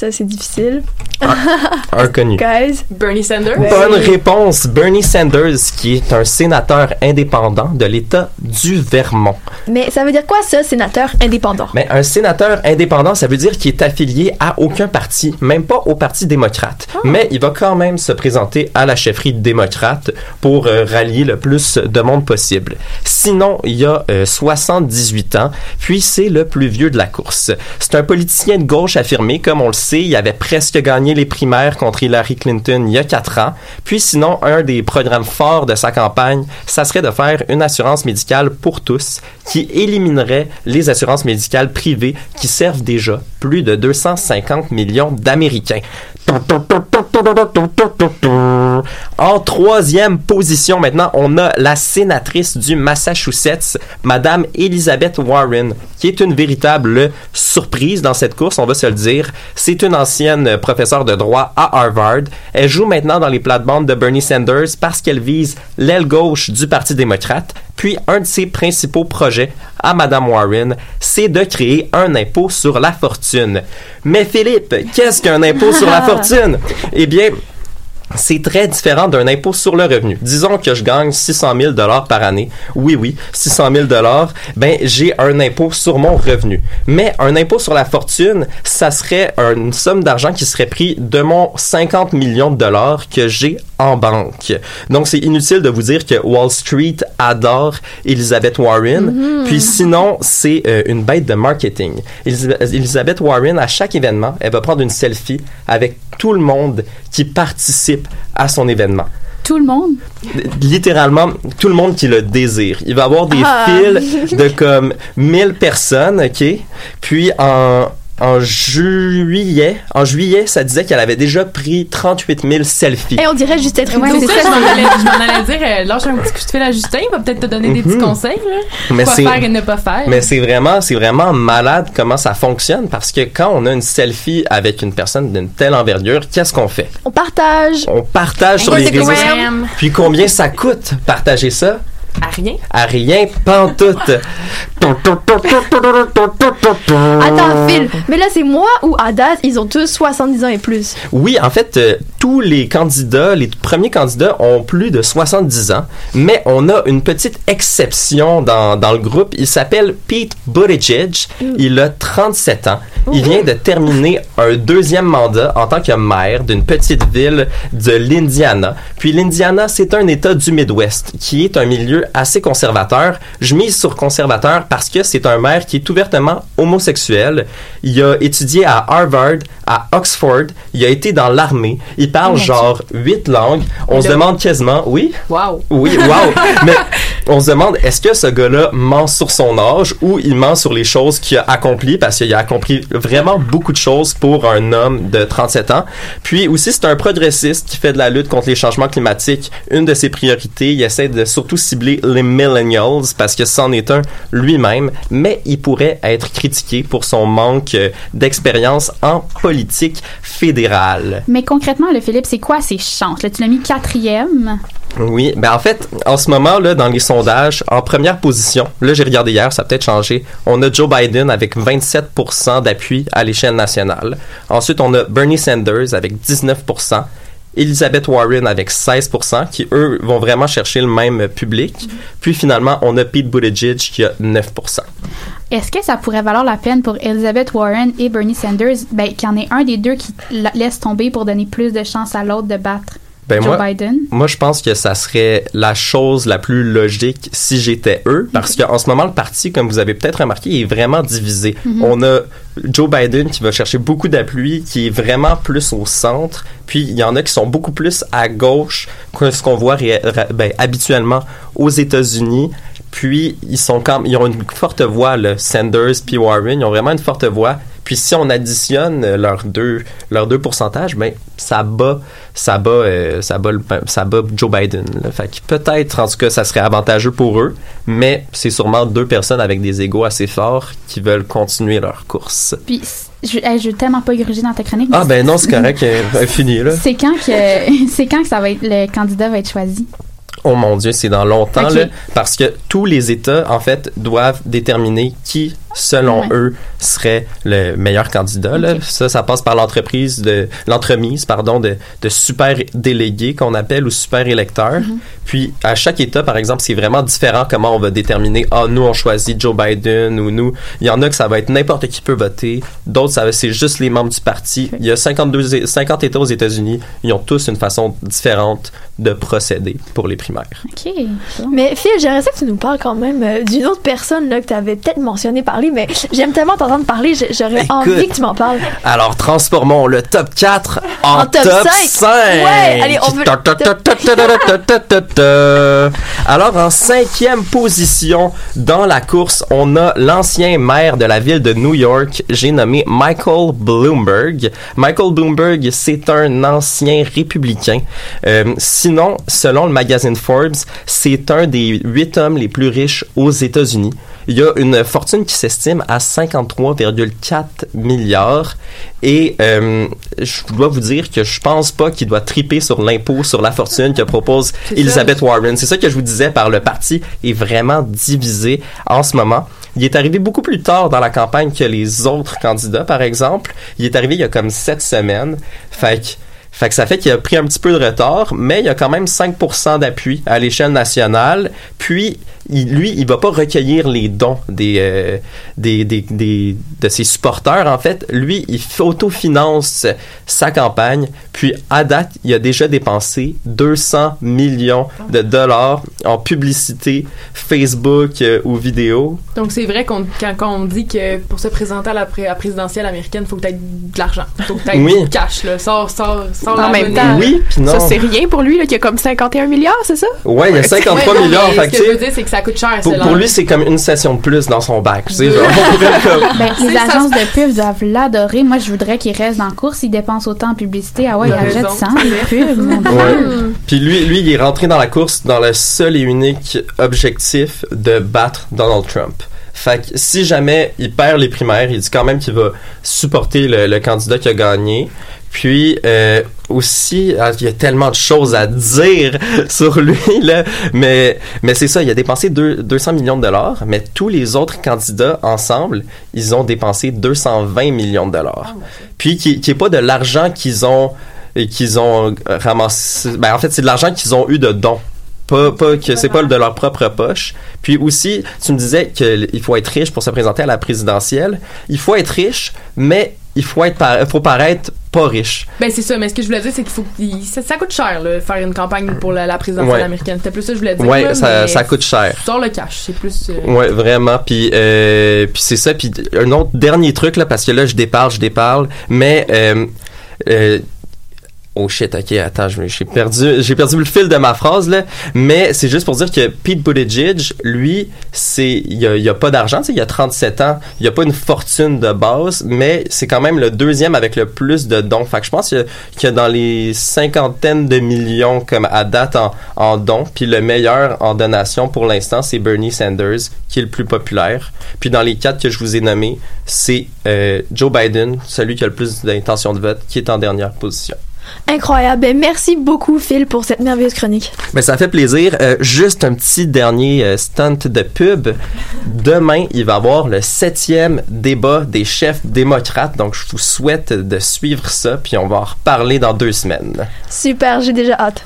Ça, c'est difficile. Un connu. Guys. Bernie Sanders? Bonne réponse. Bernie Sanders, qui est un sénateur indépendant de l'État du Vermont. Mais ça veut dire quoi, ça, sénateur indépendant? Mais un sénateur indépendant, ça veut dire qu'il est affilié à aucun parti, même pas au Parti démocrate. Mais il va quand même se présenter à la chefferie démocrate pour euh, rallier le plus de monde possible. Sinon, il y a euh, 78 ans, puis c'est le plus vieux de la course. C'est un politicien de gauche affirmé, comme on le sait, il avait presque gagné les primaires contre Hillary Clinton il y a quatre ans. Puis sinon, un des programmes forts de sa campagne, ça serait de faire une assurance médicale pour tous qui éliminerait les assurances médicales privées qui servent déjà plus de 250 millions d'Américains. En troisième position maintenant, on a la sénatrice du Massachusetts, Madame Elizabeth Warren, qui est une véritable surprise dans cette course, on va se le dire. C'est une ancienne professeure de droit à Harvard. Elle joue maintenant dans les plates-bandes de Bernie Sanders parce qu'elle vise l'aile gauche du Parti démocrate. Puis un de ses principaux projets à Madame Warren, c'est de créer un impôt sur la fortune. Mais Philippe, qu'est-ce qu'un impôt sur la fortune? Eh bien, c'est très différent d'un impôt sur le revenu. Disons que je gagne 600 000 dollars par année. Oui, oui, 600 000 dollars. Ben, j'ai un impôt sur mon revenu. Mais un impôt sur la fortune, ça serait une somme d'argent qui serait pris de mon 50 millions de dollars que j'ai en banque. Donc, c'est inutile de vous dire que Wall Street adore Elizabeth Warren. Mhm. Puis sinon, c'est euh, une bête de marketing. Elizabeth Warren, à chaque événement, elle va prendre une selfie avec tout le monde qui participe à son événement. Tout le monde? Littéralement, tout le monde qui le désire. Il va y avoir des Ah. files de comme 1000 personnes, OK? Puis en, en juillet, en juillet, ça disait qu'elle avait déjà pris 38 000 selfies. Et on dirait juste être Ouais, c'est ça, je m'en allais, je m'en allais dire, euh, lâche un petit coup de fil à Justin, il va peut-être te donner des petits Mhm. conseils, là. Mais quoi c'est- faire et ne pas faire. Mais c'est vraiment, c'est vraiment malade comment ça fonctionne parce que quand on a une selfie avec une personne d'une telle envergure, qu'est-ce qu'on fait? On partage. On partage sur les réseaux. Puis combien ça coûte partager ça? À rien. À rien, pantoute. Attends, Phil, mais là, c'est moi ou date, ils ont tous 70 ans et plus. Oui, en fait, euh, tous les candidats, les premiers candidats ont plus de 70 ans, mais on a une petite exception dans, dans le groupe. Il s'appelle Pete Buttigieg. Il a 37 ans. Il vient de terminer un deuxième mandat en tant que maire d'une petite ville de l'Indiana. Puis l'Indiana, c'est un État du Midwest qui est un milieu assez conservateur. Je mise sur conservateur parce que c'est un maire qui est ouvertement homosexuel. Il a étudié à Harvard, à Oxford. Il a été dans l'armée. Il parle Oh genre huit langues. On se demande quasiment, oui, Wow. oui, wow. Mais on se demande, est-ce que ce gars-là ment sur son âge ou il ment sur les choses qu'il a accomplies? Parce qu'il a accompli vraiment beaucoup de choses pour un homme de 37 ans. Puis aussi, c'est un progressiste qui fait de la lutte contre les changements climatiques. Une de ses priorités, il essaie de surtout cibler les millennials parce que c'en est un lui-même, mais il pourrait être critiqué pour son manque euh, d'expérience en politique fédérale. Mais concrètement, le Philippe, c'est quoi ses chances? Là, tu l'as mis quatrième? Oui, ben en fait, en ce moment là, dans les sondages, en première position, là j'ai regardé hier, ça a peut-être changé. On a Joe Biden avec 27% d'appui à l'échelle nationale. Ensuite, on a Bernie Sanders avec 19%. Elizabeth Warren avec 16%, qui eux vont vraiment chercher le même public. Puis finalement, on a Pete Buttigieg qui a 9%. Est-ce que ça pourrait valoir la peine pour Elizabeth Warren et Bernie Sanders? Ben, qu'il y en ait un des deux qui la- laisse tomber pour donner plus de chance à l'autre de battre Ben Joe moi, Biden? moi, je pense que ça serait la chose la plus logique si j'étais eux, parce qu'en ce moment, le parti, comme vous avez peut-être remarqué, est vraiment divisé. Mhm. On a Joe Biden qui va chercher beaucoup d'appui, qui est vraiment plus au centre, puis il y en a qui sont beaucoup plus à gauche que ce qu'on voit ben, habituellement aux États-Unis. Puis ils sont quand ils ont une forte voix, là, Sanders puis Warren, ils ont vraiment une forte voix. Puis si on additionne euh, leurs deux leurs deux pourcentages, ben ça bat ça bat euh, ça bat le- ça bat Joe Biden. Là. Fait que peut-être en tout cas ça serait avantageux pour eux, mais c'est sûrement deux personnes avec des égos assez forts qui veulent continuer leur course. Puis, je, je veux tellement pas gruger dans ta chronique. Ah ben non, c'est correct, euh, fini là. C'est quand que c'est quand que ça va être le candidat va être choisi? Oh mon Dieu, c'est dans longtemps, là, parce que tous les États, en fait, doivent déterminer qui, selon Ouais. eux, serait le meilleur candidat. Là. Ça, ça passe par l'entreprise de l'entremise, pardon, de, de super délégués qu'on appelle ou super électeurs. Mhm. Puis à chaque État, par exemple, c'est vraiment différent comment on va déterminer. Ah, nous on choisit Joe Biden ou nous. Il y en a que ça va être n'importe qui peut voter. D'autres, ça c'est juste les membres du parti. Il y a 52, é- 50 États aux États-Unis. Ils ont tous une façon différente de procéder pour les primaires. OK. Mais Phil, j'aimerais ça que tu nous parles quand même euh, d'une autre personne là, que tu avais peut-être mentionné mais j'aime tellement t'entendre parler, j'aurais envie que tu m'en parles. Alors, transformons le top 4 en, top, 5. Ouais, allez, on. Alors, en cinquième position dans la course, on a l'ancien maire de la ville de New York, j'ai nommé Michael Bloomberg. Michael Bloomberg, c'est un ancien républicain. Euh, sinon, selon le magazine Forbes, c'est un des huit hommes les plus riches aux États-Unis. Il y a une fortune qui s'estime à 53,4 milliards. Et euh, je dois vous dire que je pense pas qu'il doit triper sur l'impôt sur la fortune que propose. Elizabeth Warren. C'est ça que je vous disais par le parti est vraiment divisé en ce moment. Il est arrivé beaucoup plus tard dans la campagne que les autres candidats, par exemple. Il est arrivé il y a comme sept semaines. Fait que fait que ça fait qu'il a pris un petit peu de retard, mais il y a quand même 5% d'appui à l'échelle nationale. Puis, il- lui, il va pas recueillir les dons des, euh, des, des, des- de ses supporters. En fait, lui, il autofinance sa campagne. Puis, à date, il a déjà dépensé 200 millions de dollars en publicité Facebook euh, ou vidéo. Donc, c'est vrai qu'on, quand, quand on dit que pour se présenter à la, pré- à la présidentielle américaine, faut que tu aies de l'argent. Faut que tu aies Oui. du cash, là. Sors, sors, sors En même temps. Oui, puis non. ça c'est rien pour lui là, qui a comme 51 milliards, c'est ça? Ouais, il y a 53 Ouais, non, millions. mais fait Ce que, je veux dire, c'est que ça coûte cher, pour, pour lui, c'est comme une session de plus dans son bac. Tu sais, genre, on pourrait comme- Ben, les agences de pub doivent l'adorer. Moi, je voudrais qu'il reste dans la course. Il dépense autant en publicité. Ah ouais, il achète raison. 100 des pubs. mon Dieu. Ouais. Puis lui, lui, il est rentré dans la course dans le seul et unique objectif de battre Donald Trump. Fait que si jamais il perd les primaires, il dit quand même qu'il va supporter le, le candidat qui a gagné. Puis, euh, aussi, ah, il y a tellement de choses à dire sur lui, là. Mais, mais c'est ça, il a dépensé deux- 200 millions de dollars, mais tous les autres candidats ensemble, ils ont dépensé 220 millions de dollars. Puis, qui, qui est pas de l'argent qu'ils ont, qu'ils ont euh, ramassé. Ben, en fait, c'est de l'argent qu'ils ont eu de dons. Pas, pas que c'est pas de leur propre poche. Puis aussi, tu me disais qu'il faut être riche pour se présenter à la présidentielle. Il faut être riche, mais il faut être par- faut paraître pas riche. Ben c'est ça, mais ce que je voulais dire, c'est qu'il faut ça, ça coûte cher là, faire une campagne pour la, la présidentielle Ouais. américaine. C'était plus ça que je voulais dire. Ouais, là, ça, ça coûte cher. sors le cash, c'est plus. euh, Ouais, vraiment. Puis, euh, puis c'est ça. Puis un autre dernier truc là, parce que là je déparle, je déparle, mais euh, euh, Oh shit, ok, attends, j'ai perdu, j'ai perdu le fil de ma phrase là, mais c'est juste pour dire que Pete Buttigieg, lui, c'est, il a, a pas d'argent, il a 37 ans, il a pas une fortune de base, mais c'est quand même le deuxième avec le plus de dons. Fait que je pense qu'il y a- y dans les cinquantaines de millions comme à date en, en dons, puis le meilleur en donation pour l'instant, c'est Bernie Sanders, qui est le plus populaire. Puis dans les quatre que je vous ai nommés, c'est euh, Joe Biden, celui qui a le plus d'intention de vote, qui est en dernière position. Incroyable. Ben, merci beaucoup, Phil, pour cette merveilleuse chronique. Ben, ça fait plaisir. Euh, juste un petit dernier euh, stunt de pub. Demain, il va y avoir le septième débat des chefs démocrates. Donc, je vous souhaite de suivre ça. Puis, on va en reparler dans deux semaines. Super, j'ai déjà hâte.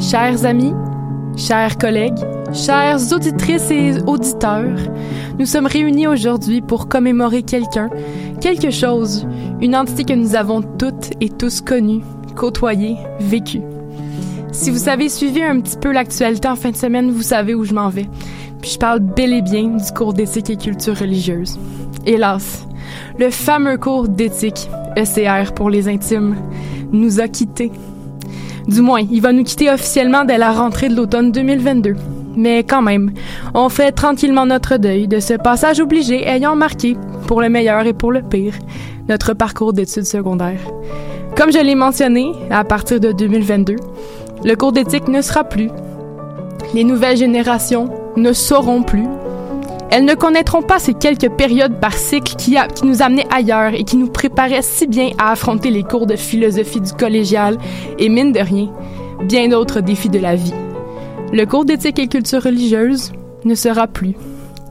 Chers amis, chers collègues, chères auditrices et auditeurs, nous sommes réunis aujourd'hui pour commémorer quelqu'un, quelque chose, une entité que nous avons toutes et tous connue, côtoyée, vécue. Si vous avez suivi un petit peu l'actualité en fin de semaine, vous savez où je m'en vais. Puis je parle bel et bien du cours d'éthique et culture religieuse. Hélas, le fameux cours d'éthique, ECR pour les intimes, nous a quittés. Du moins, il va nous quitter officiellement dès la rentrée de l'automne 2022. Mais quand même, on fait tranquillement notre deuil de ce passage obligé ayant marqué, pour le meilleur et pour le pire, notre parcours d'études secondaires. Comme je l'ai mentionné, à partir de 2022, le cours d'éthique ne sera plus. Les nouvelles générations ne sauront plus. Elles ne connaîtront pas ces quelques périodes par cycle qui, qui nous amenaient ailleurs et qui nous préparaient si bien à affronter les cours de philosophie du collégial et, mine de rien, bien d'autres défis de la vie. Le cours d'éthique et culture religieuse ne sera plus.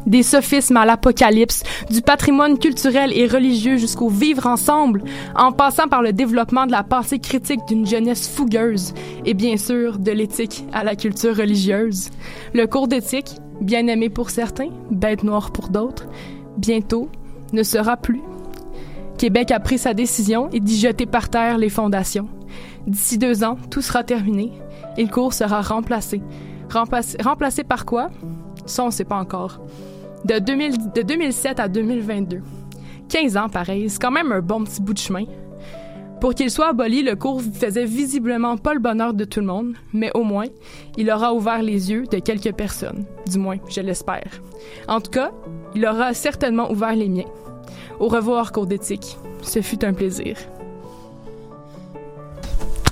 Des sophismes à l'apocalypse, du patrimoine culturel et religieux jusqu'au vivre ensemble, en passant par le développement de la pensée critique d'une jeunesse fougueuse et bien sûr de l'éthique à la culture religieuse. Le cours d'éthique, bien aimé pour certains, bête noire pour d'autres, bientôt ne sera plus. Québec a pris sa décision et d'y jeter par terre les fondations. D'ici deux ans, tout sera terminé et le cours sera remplacé. Remplacé, remplacé par quoi? Ça, on ne sait pas encore. De, 2000 de 2007 à 2022. 15 ans, pareil, c'est quand même un bon petit bout de chemin. Pour qu'il soit aboli, le cours faisait visiblement pas le bonheur de tout le monde, mais au moins, il aura ouvert les yeux de quelques personnes. Du moins, je l'espère. En tout cas, il aura certainement ouvert les miens. Au revoir, cours d'éthique. Ce fut un plaisir.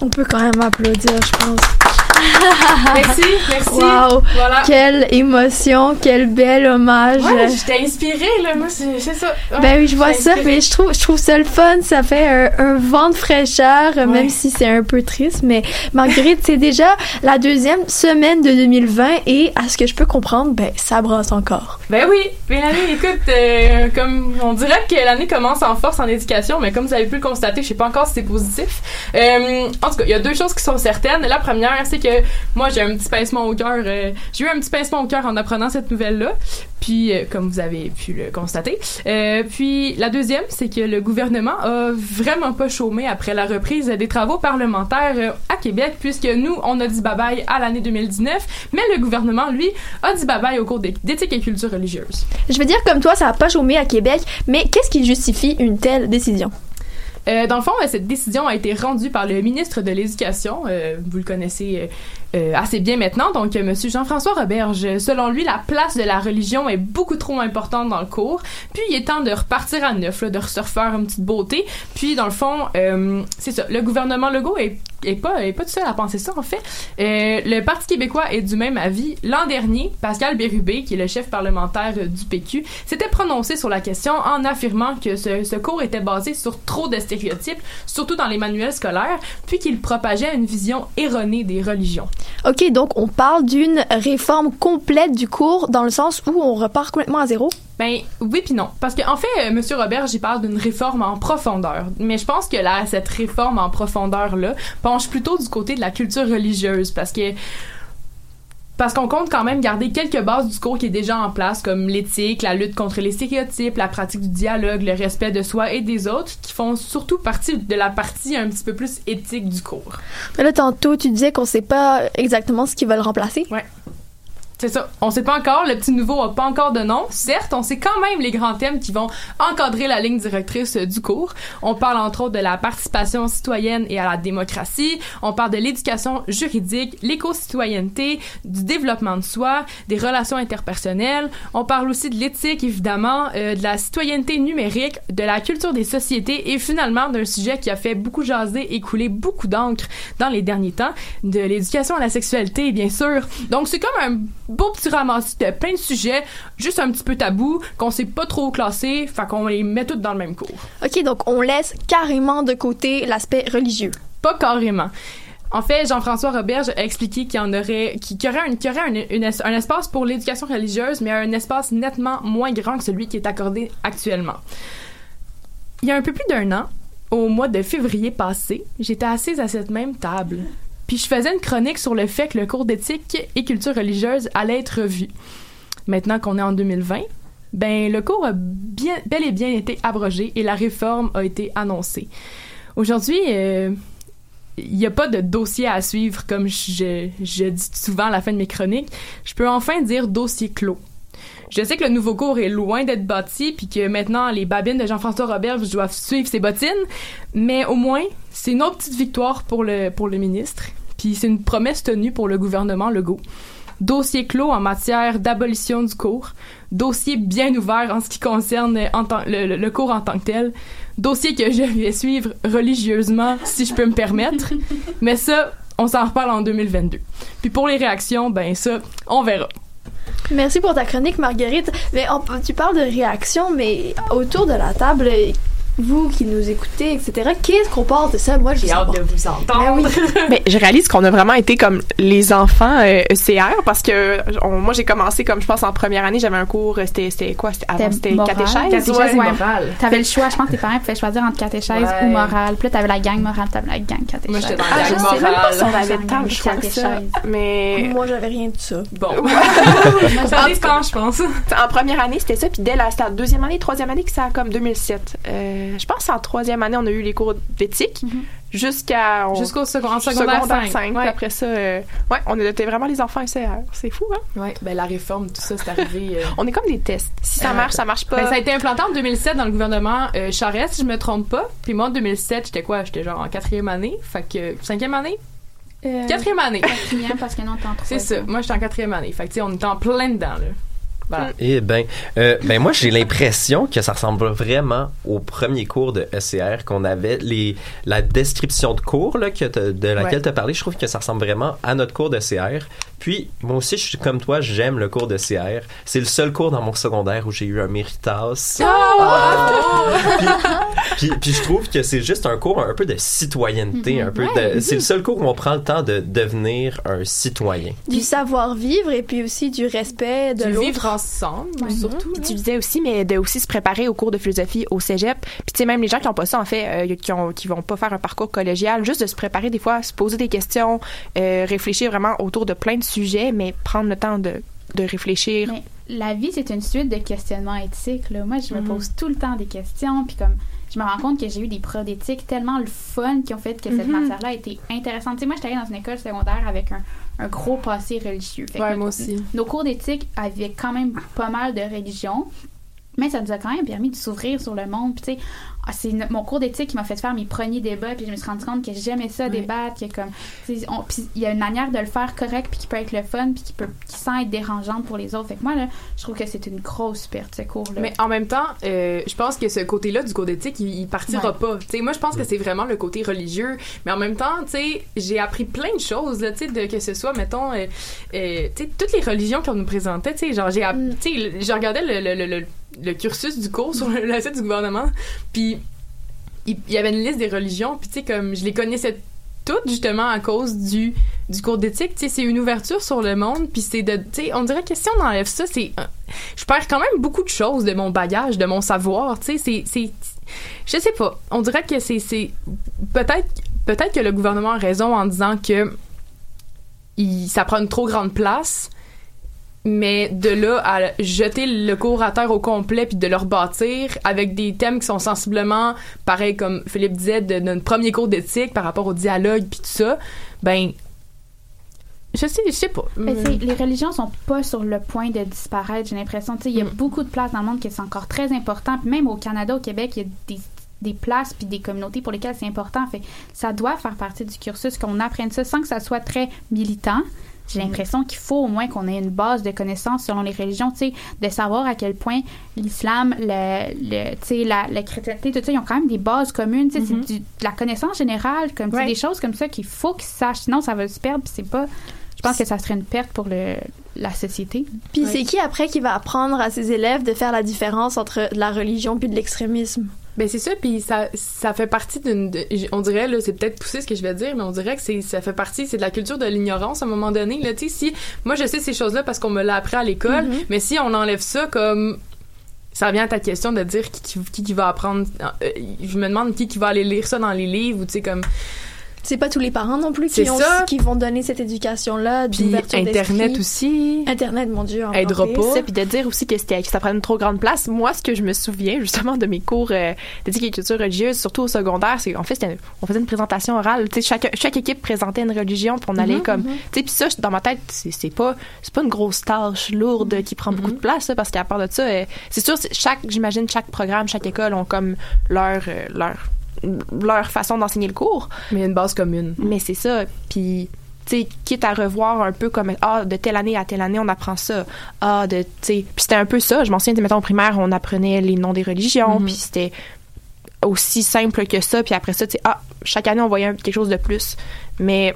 On peut quand même applaudir, je pense. Merci, merci. Wow, Voilà. quelle émotion, quel bel hommage. Ouais, j'étais inspirée, là. Moi, c'est ça. Ouais, Ben oui, je vois ça, mais je trouve, je trouve ça le fun. Ça fait un, un vent de fraîcheur, Ouais. même si c'est un peu triste. Mais Marguerite, c'est déjà la deuxième semaine de 2020 et à ce que je peux comprendre, ben ça brasse encore. Ben oui, mais l'année, écoute, euh, comme on dirait que l'année commence en force en éducation, mais comme vous avez pu le constater, je sais pas encore si c'est positif. Euh, en tout cas, il y a deux choses qui sont certaines. La première, c'est que moi, j'ai un petit pincement au cœur. euh, j'ai eu un petit pincement au cœur en apprenant cette nouvelle-là. Puis, euh, comme vous avez pu le constater. Euh, puis, la deuxième, c'est que le gouvernement a vraiment pas chômé après la reprise des travaux parlementaires euh, à Québec, puisque nous, on a dit bye-bye à l'année 2019, mais le gouvernement, lui, a dit bye-bye au cours d'é- d'éthique et culture religieuse. Je veux dire, comme toi, ça n'a pas chômé à Québec, mais qu'est-ce qui justifie une telle décision? Euh, dans le fond, euh, cette décision a été rendue par le ministre de l'Éducation. euh, vous le connaissez euh, assez bien maintenant, donc euh, Monsieur Jean-François Roberge. Selon lui, la place de la religion est beaucoup trop importante dans le cours. Puis il est temps de repartir à neuf, là, de se refaire une petite beauté. Puis dans le fond, euh, c'est ça. Le gouvernement Legault est, est pas est pas tout seul à penser ça en fait. Euh, le Parti québécois est du même avis. L'an dernier, Pascal Bérubé, qui est le chef parlementaire du PQ, s'était prononcé sur la question en affirmant que ce, ce cours était basé sur trop de stéréotypes, surtout dans les manuels scolaires, puis qu'il propageait une vision erronée des religions. OK, donc on parle d'une réforme complète du cours dans le sens où on repart complètement à zéro? Ben oui puis non, parce qu'en fait, euh, Monsieur Robert, j'y parle d'une réforme en profondeur. Mais je pense que là, cette réforme en profondeur là penche plutôt du côté de la culture religieuse, parce que parce qu'on compte quand même garder quelques bases du cours qui est déjà en place, comme l'éthique, la lutte contre les stéréotypes, la pratique du dialogue, le respect de soi et des autres, qui font surtout partie de la partie un petit peu plus éthique du cours. Mais là, tantôt, tu disais qu'on sait pas exactement ce qu'ils veulent remplacer. Ouais. C'est ça. On sait pas encore. Le petit nouveau a pas encore de nom. Certes, on sait quand même les grands thèmes qui vont encadrer la ligne directrice du cours. On parle entre autres de la participation citoyenne et à la démocratie. On parle de l'éducation juridique, l'éco-citoyenneté, du développement de soi, des relations interpersonnelles. On parle aussi de l'éthique, évidemment, euh, de la citoyenneté numérique, de la culture des sociétés et finalement d'un sujet qui a fait beaucoup jaser et couler beaucoup d'encre dans les derniers temps, de l'éducation à la sexualité, bien sûr. Donc c'est comme un beau petit ramassis de plein de sujets, juste un petit peu tabou, qu'on sait pas trop classer, fait qu'on les met toutes dans le même cours. OK, donc on laisse carrément de côté l'aspect religieux. Pas carrément. En fait, Jean-François Roberge a expliqué qu'il y en aurait, qu'il y aurait, un, qu'il y aurait une un espace pour l'éducation religieuse, mais un espace nettement moins grand que celui qui est accordé actuellement. Il y a un peu plus d'un an, au mois de février passé, j'étais assise à cette même table. Puis je faisais une chronique sur le fait que le cours d'éthique et culture religieuse allait être revu. Maintenant qu'on est en 2020, ben le cours a bel et bien été abrogé et la réforme a été annoncée. Aujourd'hui, euh, il n'y a pas de dossier à suivre comme je, je dis souvent à la fin de mes chroniques. Je peux enfin dire dossier clos. Je sais que le nouveau cours est loin d'être bâti, puis que maintenant les babines de Jean-François Robert doivent suivre ses bottines, mais au moins c'est une autre petite victoire pour le pour le ministre, puis c'est une promesse tenue pour le gouvernement Legault. Dossier clos en matière d'abolition du cours, dossier bien ouvert en ce qui concerne en tant- le, le- le cours en tant que tel, dossier que je vais suivre religieusement si je peux me permettre, mais ça on s'en reparle en 2022. Puis pour les réactions, ben ça on verra. Merci pour ta chronique, Marguerite. Mais on- tu parles de réaction, mais autour de la table, vous qui nous écoutez, etc., qu'est-ce qu'on pense de ça? Moi, j'ai hâte de vous entendre. Mais je réalise qu'on a vraiment été comme les enfants euh, ECR parce que on- moi j'ai commencé comme je pense en première année j'avais un cours euh, c'était c'était quoi? C'était avant c'était morale. catéchèse Catéchèse ouais. et morale. T'avais le choix, je pense que tes parents pouvaient choisir entre catéchèse Ouais. ou morale. Puis là, t'avais la gang morale, t'avais la gang catéchèse. Moi, j'étais dans la Ah, gang je sais même pas si on morale. avait tant le choix que ça, Catéchèse. mais Moi, j'avais rien de ça. Bon. ça dépend, je pense. En première année, c'était ça, puis dès la deuxième année, troisième année que ça a comme 2007. Euh, je pense en troisième année, on a eu les cours d'éthique jusqu'à on- Jusqu'au second- en secondaire cinq. cinq. Ouais. Puis après ça, euh, ouais, on était vraiment les enfants SCR. C'est fou, hein? Ouais, ben la réforme, tout ça, c'est arrivé. euh, On est comme des tests. Si ça Euh, marche, ça marche pas. Ben, ça a été implanté en 2007 dans le gouvernement euh, Charest, si je me trompe pas. Puis moi, en 2007, j'étais quoi? J'étais genre en quatrième année. Fait que, cinquième année? Quatrième année. Quatrième, parce que non, t'es en C'est ça. Moi, j'étais en quatrième année. Fait que, tu sais, on était en plein dedans, là. Voilà. Eh ben, euh, ben moi j'ai l'impression que ça ressemble vraiment au premier cours de SCR qu'on avait les la description de cours là que de laquelle Ouais. tu as parlé, je trouve que ça ressemble vraiment à notre cours de CR. Puis moi aussi je suis comme toi, j'aime le cours de CR. C'est le seul cours dans mon secondaire où j'ai eu un méritas. puis, puis je trouve que c'est juste un cours un peu de citoyenneté, Mhm. un peu Ouais. de c'est le seul cours où on prend le temps de devenir un citoyen. Du savoir-vivre et puis aussi du respect de Du ensemble, surtout. Tu disais aussi, mais de aussi se préparer au cours de philosophie au cégep. Puis tu sais, même les gens qui ont pas ça, en fait, euh, qui, ont, qui vont pas faire un parcours collégial, juste de se préparer des fois, se poser des questions, euh, réfléchir vraiment autour de plein de sujets, mais prendre le temps de, de réfléchir. Mais la vie, c'est une suite de questionnements éthiques. Là. Moi, je me Mhm. pose tout le temps des questions, puis comme je me rends compte que j'ai eu des profs d'éthique tellement le fun qui ont fait que cette Mhm. matière-là a été intéressante. Tu sais, moi, j'étais allée dans une école secondaire avec un, un gros passé religieux. Fait Ouais, nos- moi aussi. Nos cours d'éthique avaient quand même pas mal de religion. Mais ça nous a quand même permis de s'ouvrir sur le monde. Puis, tu sais, c'est no- mon cours d'éthique qui m'a fait faire mes premiers débats. Puis, je me suis rendu compte que j'aimais ça, débattre. Que comme, il y a une manière de le faire correct, puis qui peut être le fun, puis qui peut, qui sans être dérangeante pour les autres. Fait que moi, là, je trouve que c'est une grosse perte, ce cours-là. Mais en même temps, euh, je pense que ce côté-là du cours d'éthique, il, il partira Ouais. pas. Tu sais, moi, je pense que c'est vraiment le côté religieux. Mais en même temps, tu sais, j'ai appris plein de choses, là, tu sais, de que ce soit, mettons, euh, euh, tu sais, toutes les religions qu'on nous présentait, tu sais, genre, j'ai, le- je regardais le, le, le, le, cursus du cours sur le, site du gouvernement, puis il y avait une liste des religions, puis tu sais, comme, je les connaissais toutes justement à cause du du cours d'éthique. Tu sais c'est une ouverture sur le monde puis c'est de tu sais on dirait que si on enlève ça c'est je perds quand même beaucoup de choses de mon bagage de mon savoir tu sais c'est je sais pas. On dirait que c'est c'est peut-être peut-être que le gouvernement a raison en disant que il, ça prend une trop grande place mais de là à jeter le cours à terre au complet puis de le rebâtir avec des thèmes qui sont sensiblement pareil comme Philippe disait de notre premier cours d'éthique par rapport au dialogue puis tout ça ben je sais je sais pas Mais sais, les religions sont pas sur le point de disparaître, j'ai l'impression. Tu sais, Mm. il y a beaucoup de places dans le monde qui sont encore très important. Puis même au Canada, au Québec, il y a des, des places puis des communautés pour lesquelles c'est important. Fait ça doit faire partie du cursus, qu'on apprenne ça sans que ça soit très militant. J'ai l'impression qu'il faut au moins qu'on ait une base de connaissances selon les religions, tu sais, de savoir à quel point l'islam, le, le, tu sais, la, la chrétienté, tout ça, ils ont quand même des bases communes, tu sais, c'est du- de la connaissance générale, comme des choses comme ça qu'il faut qu'ils sachent, sinon ça va se perdre, c'est pas... Je pense que ça serait une perte pour le, la société. Puis c'est qui après qui va apprendre à ses élèves de faire la différence entre de la religion puis de l'extrémisme? Ben c'est ça, puis ça, ça fait partie d'une. on dirait, là, c'est peut-être poussé ce que je vais dire, mais on dirait que c'est, ça fait partie, c'est de la culture de l'ignorance à un moment donné. Là, tu sais, si. Moi, je sais ces choses-là parce qu'on me l'a appris à l'école, Mhm. mais si on enlève ça comme. Ça revient à ta question de dire qui, qui, qui- qui va apprendre. euh, je me demande qui, qui va aller lire ça dans les livres ou, tu sais, comme. C'est pas tous les parents non plus qui, ont, ça. qui vont donner cette éducation-là Puis d'ouverture Internet aussi. Internet, mon Dieu. Aidera pas. Puis de dire aussi que, c'était, que ça prenait une trop grande place. Moi, ce que je me souviens justement de mes cours euh, d'éthique et culture religieuse, surtout au secondaire, c'est qu'en fait, on faisait une présentation orale. Tu sais, chaque, chaque équipe présentait une religion, puis on allait Mhm, comme. mhm. Tu sais, puis ça, dans ma tête, c'est, c'est pas c'est pas une grosse tâche lourde qui prend beaucoup de place, là, parce qu'à part de ça, euh, c'est sûr, chaque, j'imagine, chaque programme, chaque école ont comme leur, euh, leur, leur façon d'enseigner le cours. Mais il y a une base commune. Mais c'est ça. Puis, tu sais, quitte à revoir un peu comme, ah, de telle année à telle année, on apprend ça. Ah, de, tu sais. Puis c'était un peu ça. Je m'en souviens, mettons, au primaire, on apprenait les noms des religions. Mhm. Puis c'était aussi simple que ça. Puis après ça, tu sais, ah, chaque année, on voyait quelque chose de plus. Mais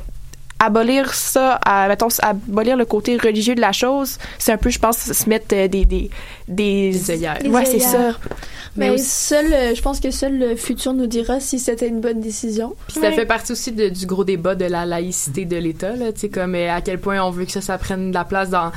abolir ça, à, mettons, abolir le côté religieux de la chose, c'est un peu, je pense, se mettre euh, des, des, des, Des œillères. Les Ouais, c'est ça. Mais, Mais aussi- seul, euh, je pense que seul le futur nous dira si c'était une bonne décision. Puis ça fait partie aussi de- du gros débat de la laïcité de l'État, là, tu sais, comme euh, à quel point on veut que ça, ça prenne de la place dans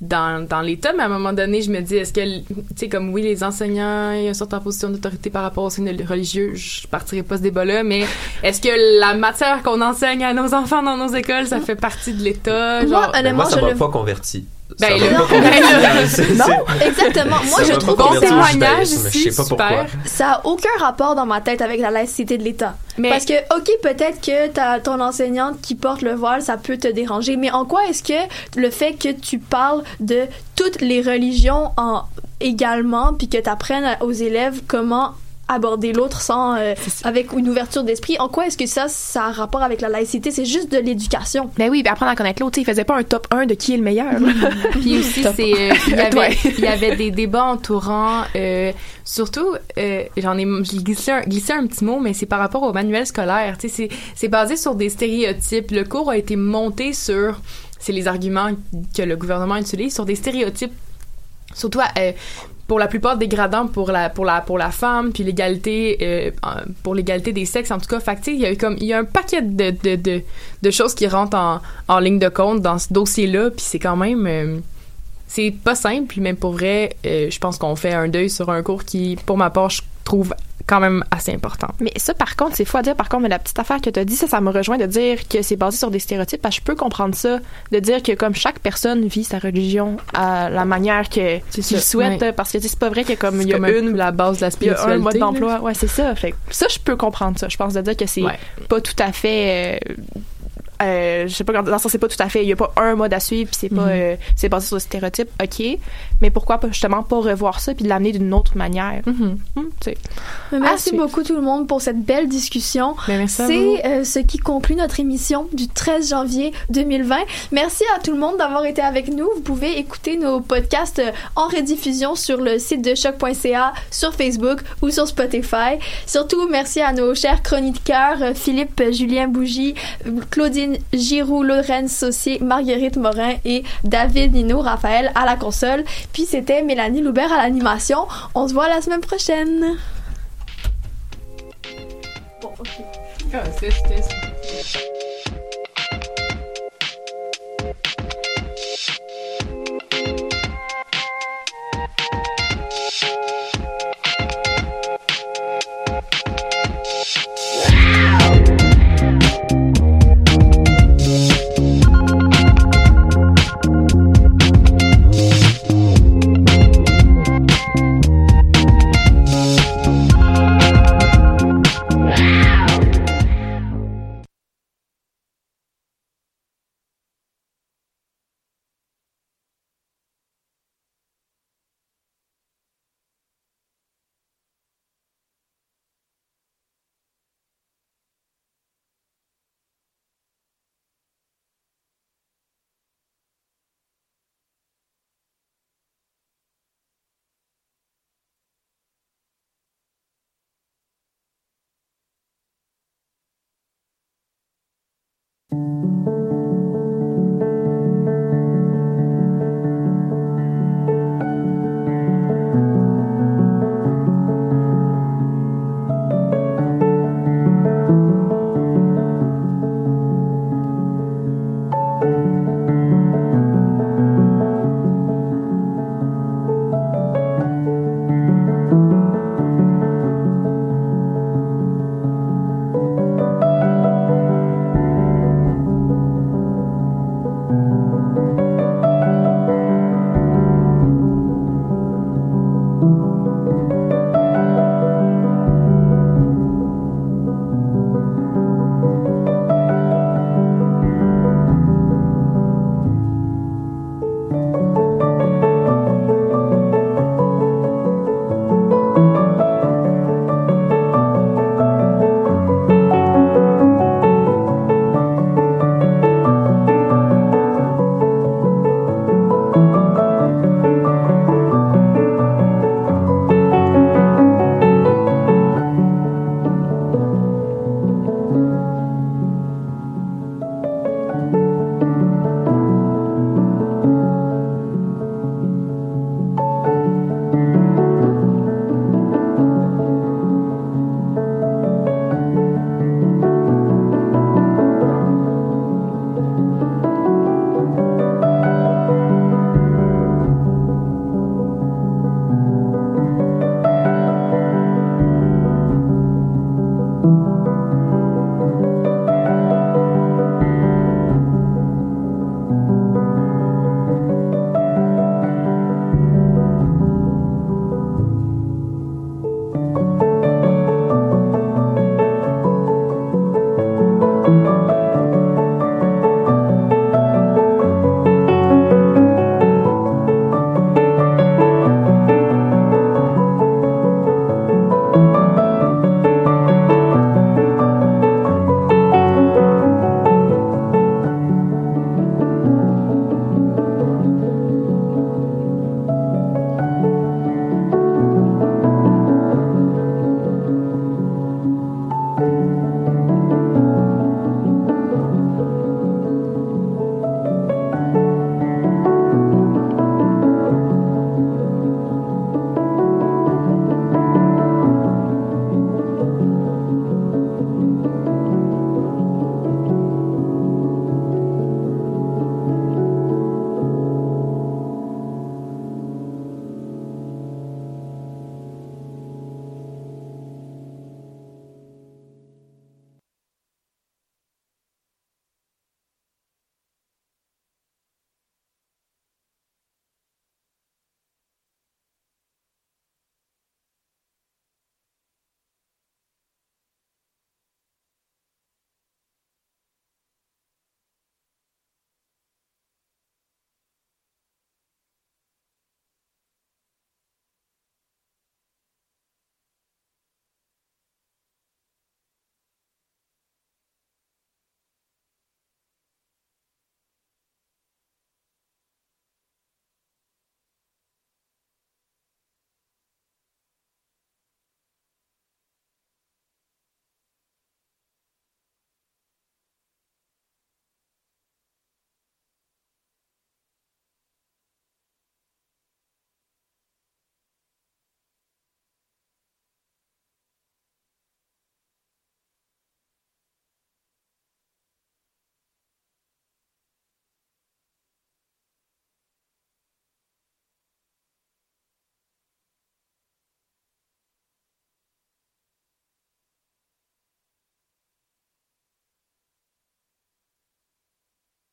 dans, dans l'État, mais à un moment donné, je me dis, est-ce que, tu sais, comme oui, les enseignants, ils sont en position d'autorité par rapport au signe religieux, je partirai pas ce débat-là, mais est-ce que la matière qu'on enseigne à nos enfants dans nos écoles, ça fait partie de l'État? Moi, Genre, honnêtement, moi, ça je m'a le- pas converti. Ben, ça pas Non, ben, Non, exactement. Moi, ça je trouve que judaïsme, je sais pas pourquoi. Ça a aucun rapport dans ma tête avec la laïcité de l'État. Mais- Parce que, ok, peut-être que t'as ton enseignante qui porte le voile, ça peut te déranger, mais en quoi est-ce que le fait que tu parles de toutes les religions en également, puis que tu apprennes aux élèves comment aborder l'autre sans euh, avec une ouverture d'esprit en quoi est-ce que ça ça a rapport avec la laïcité? C'est juste de l'éducation Ben oui, puis apprendre à connaître l'autre, il faisait pas un top 1 de qui est le meilleur. Puis aussi, c'est, euh, il, y avait, Ouais. il y avait des débats entourant, euh, surtout, euh, j'en ai, j'ai glissé un, glissé un petit mot, mais c'est par rapport au manuel scolaire. Tu sais, c'est, c'est basé sur des stéréotypes. Le cours a été monté sur, c'est les arguments que le gouvernement utilise, sur des stéréotypes, surtout euh, pour la plupart dégradants pour la pour la pour la femme puis l'égalité euh, pour l'égalité des sexes en tout cas. Fait il y a comme il y a un paquet de, de, de, de choses qui rentrent en, en ligne de compte dans ce dossier là puis c'est quand même euh, c'est pas simple puis même pour vrai euh, je pense qu'on fait un deuil sur un cours qui pour ma part je trouve quand même assez important Mais ça, par contre, c'est fou à dire. Par contre, mais la petite affaire que tu as dit, ça, ça me rejoint de dire que c'est basé sur des stéréotypes. Parce que je peux comprendre ça, de dire que comme chaque personne vit sa religion à la manière que qu'il souhaite, ouais. parce que c'est pas vrai que comme il y a comme un une la base de la il y a un spiritualité, mode d'emploi. Ouais, c'est ça. Fait ça, je peux comprendre ça. Je pense de dire que c'est Ouais. pas tout à fait. euh, euh, je sais pas dans le sens c'est pas tout à fait il y a pas un mode à suivre puis c'est pas Mhm. euh, c'est basé sur des stéréotypes ok mais pourquoi pas justement pas revoir ça puis de l'amener d'une autre manière? Tu sais. Merci beaucoup tout le monde pour cette belle discussion. Ben, merci à vous. C'est euh, ce qui conclut notre émission du 13 janvier 2020. Merci à tout le monde d'avoir été avec nous. Vous pouvez écouter nos podcasts euh, en rediffusion sur le site de choc.ca, sur Facebook ou sur Spotify. Surtout, merci à nos chers chroniqueurs euh, Philippe Julien Bougie, Claudine Giroux, Lorraine Saucier, Marguerite Morin et David Nino Raphaël à la console. Puis c'était Mélanie Loubert à l'animation. On se voit la semaine prochaine. Bon, ok. Ah,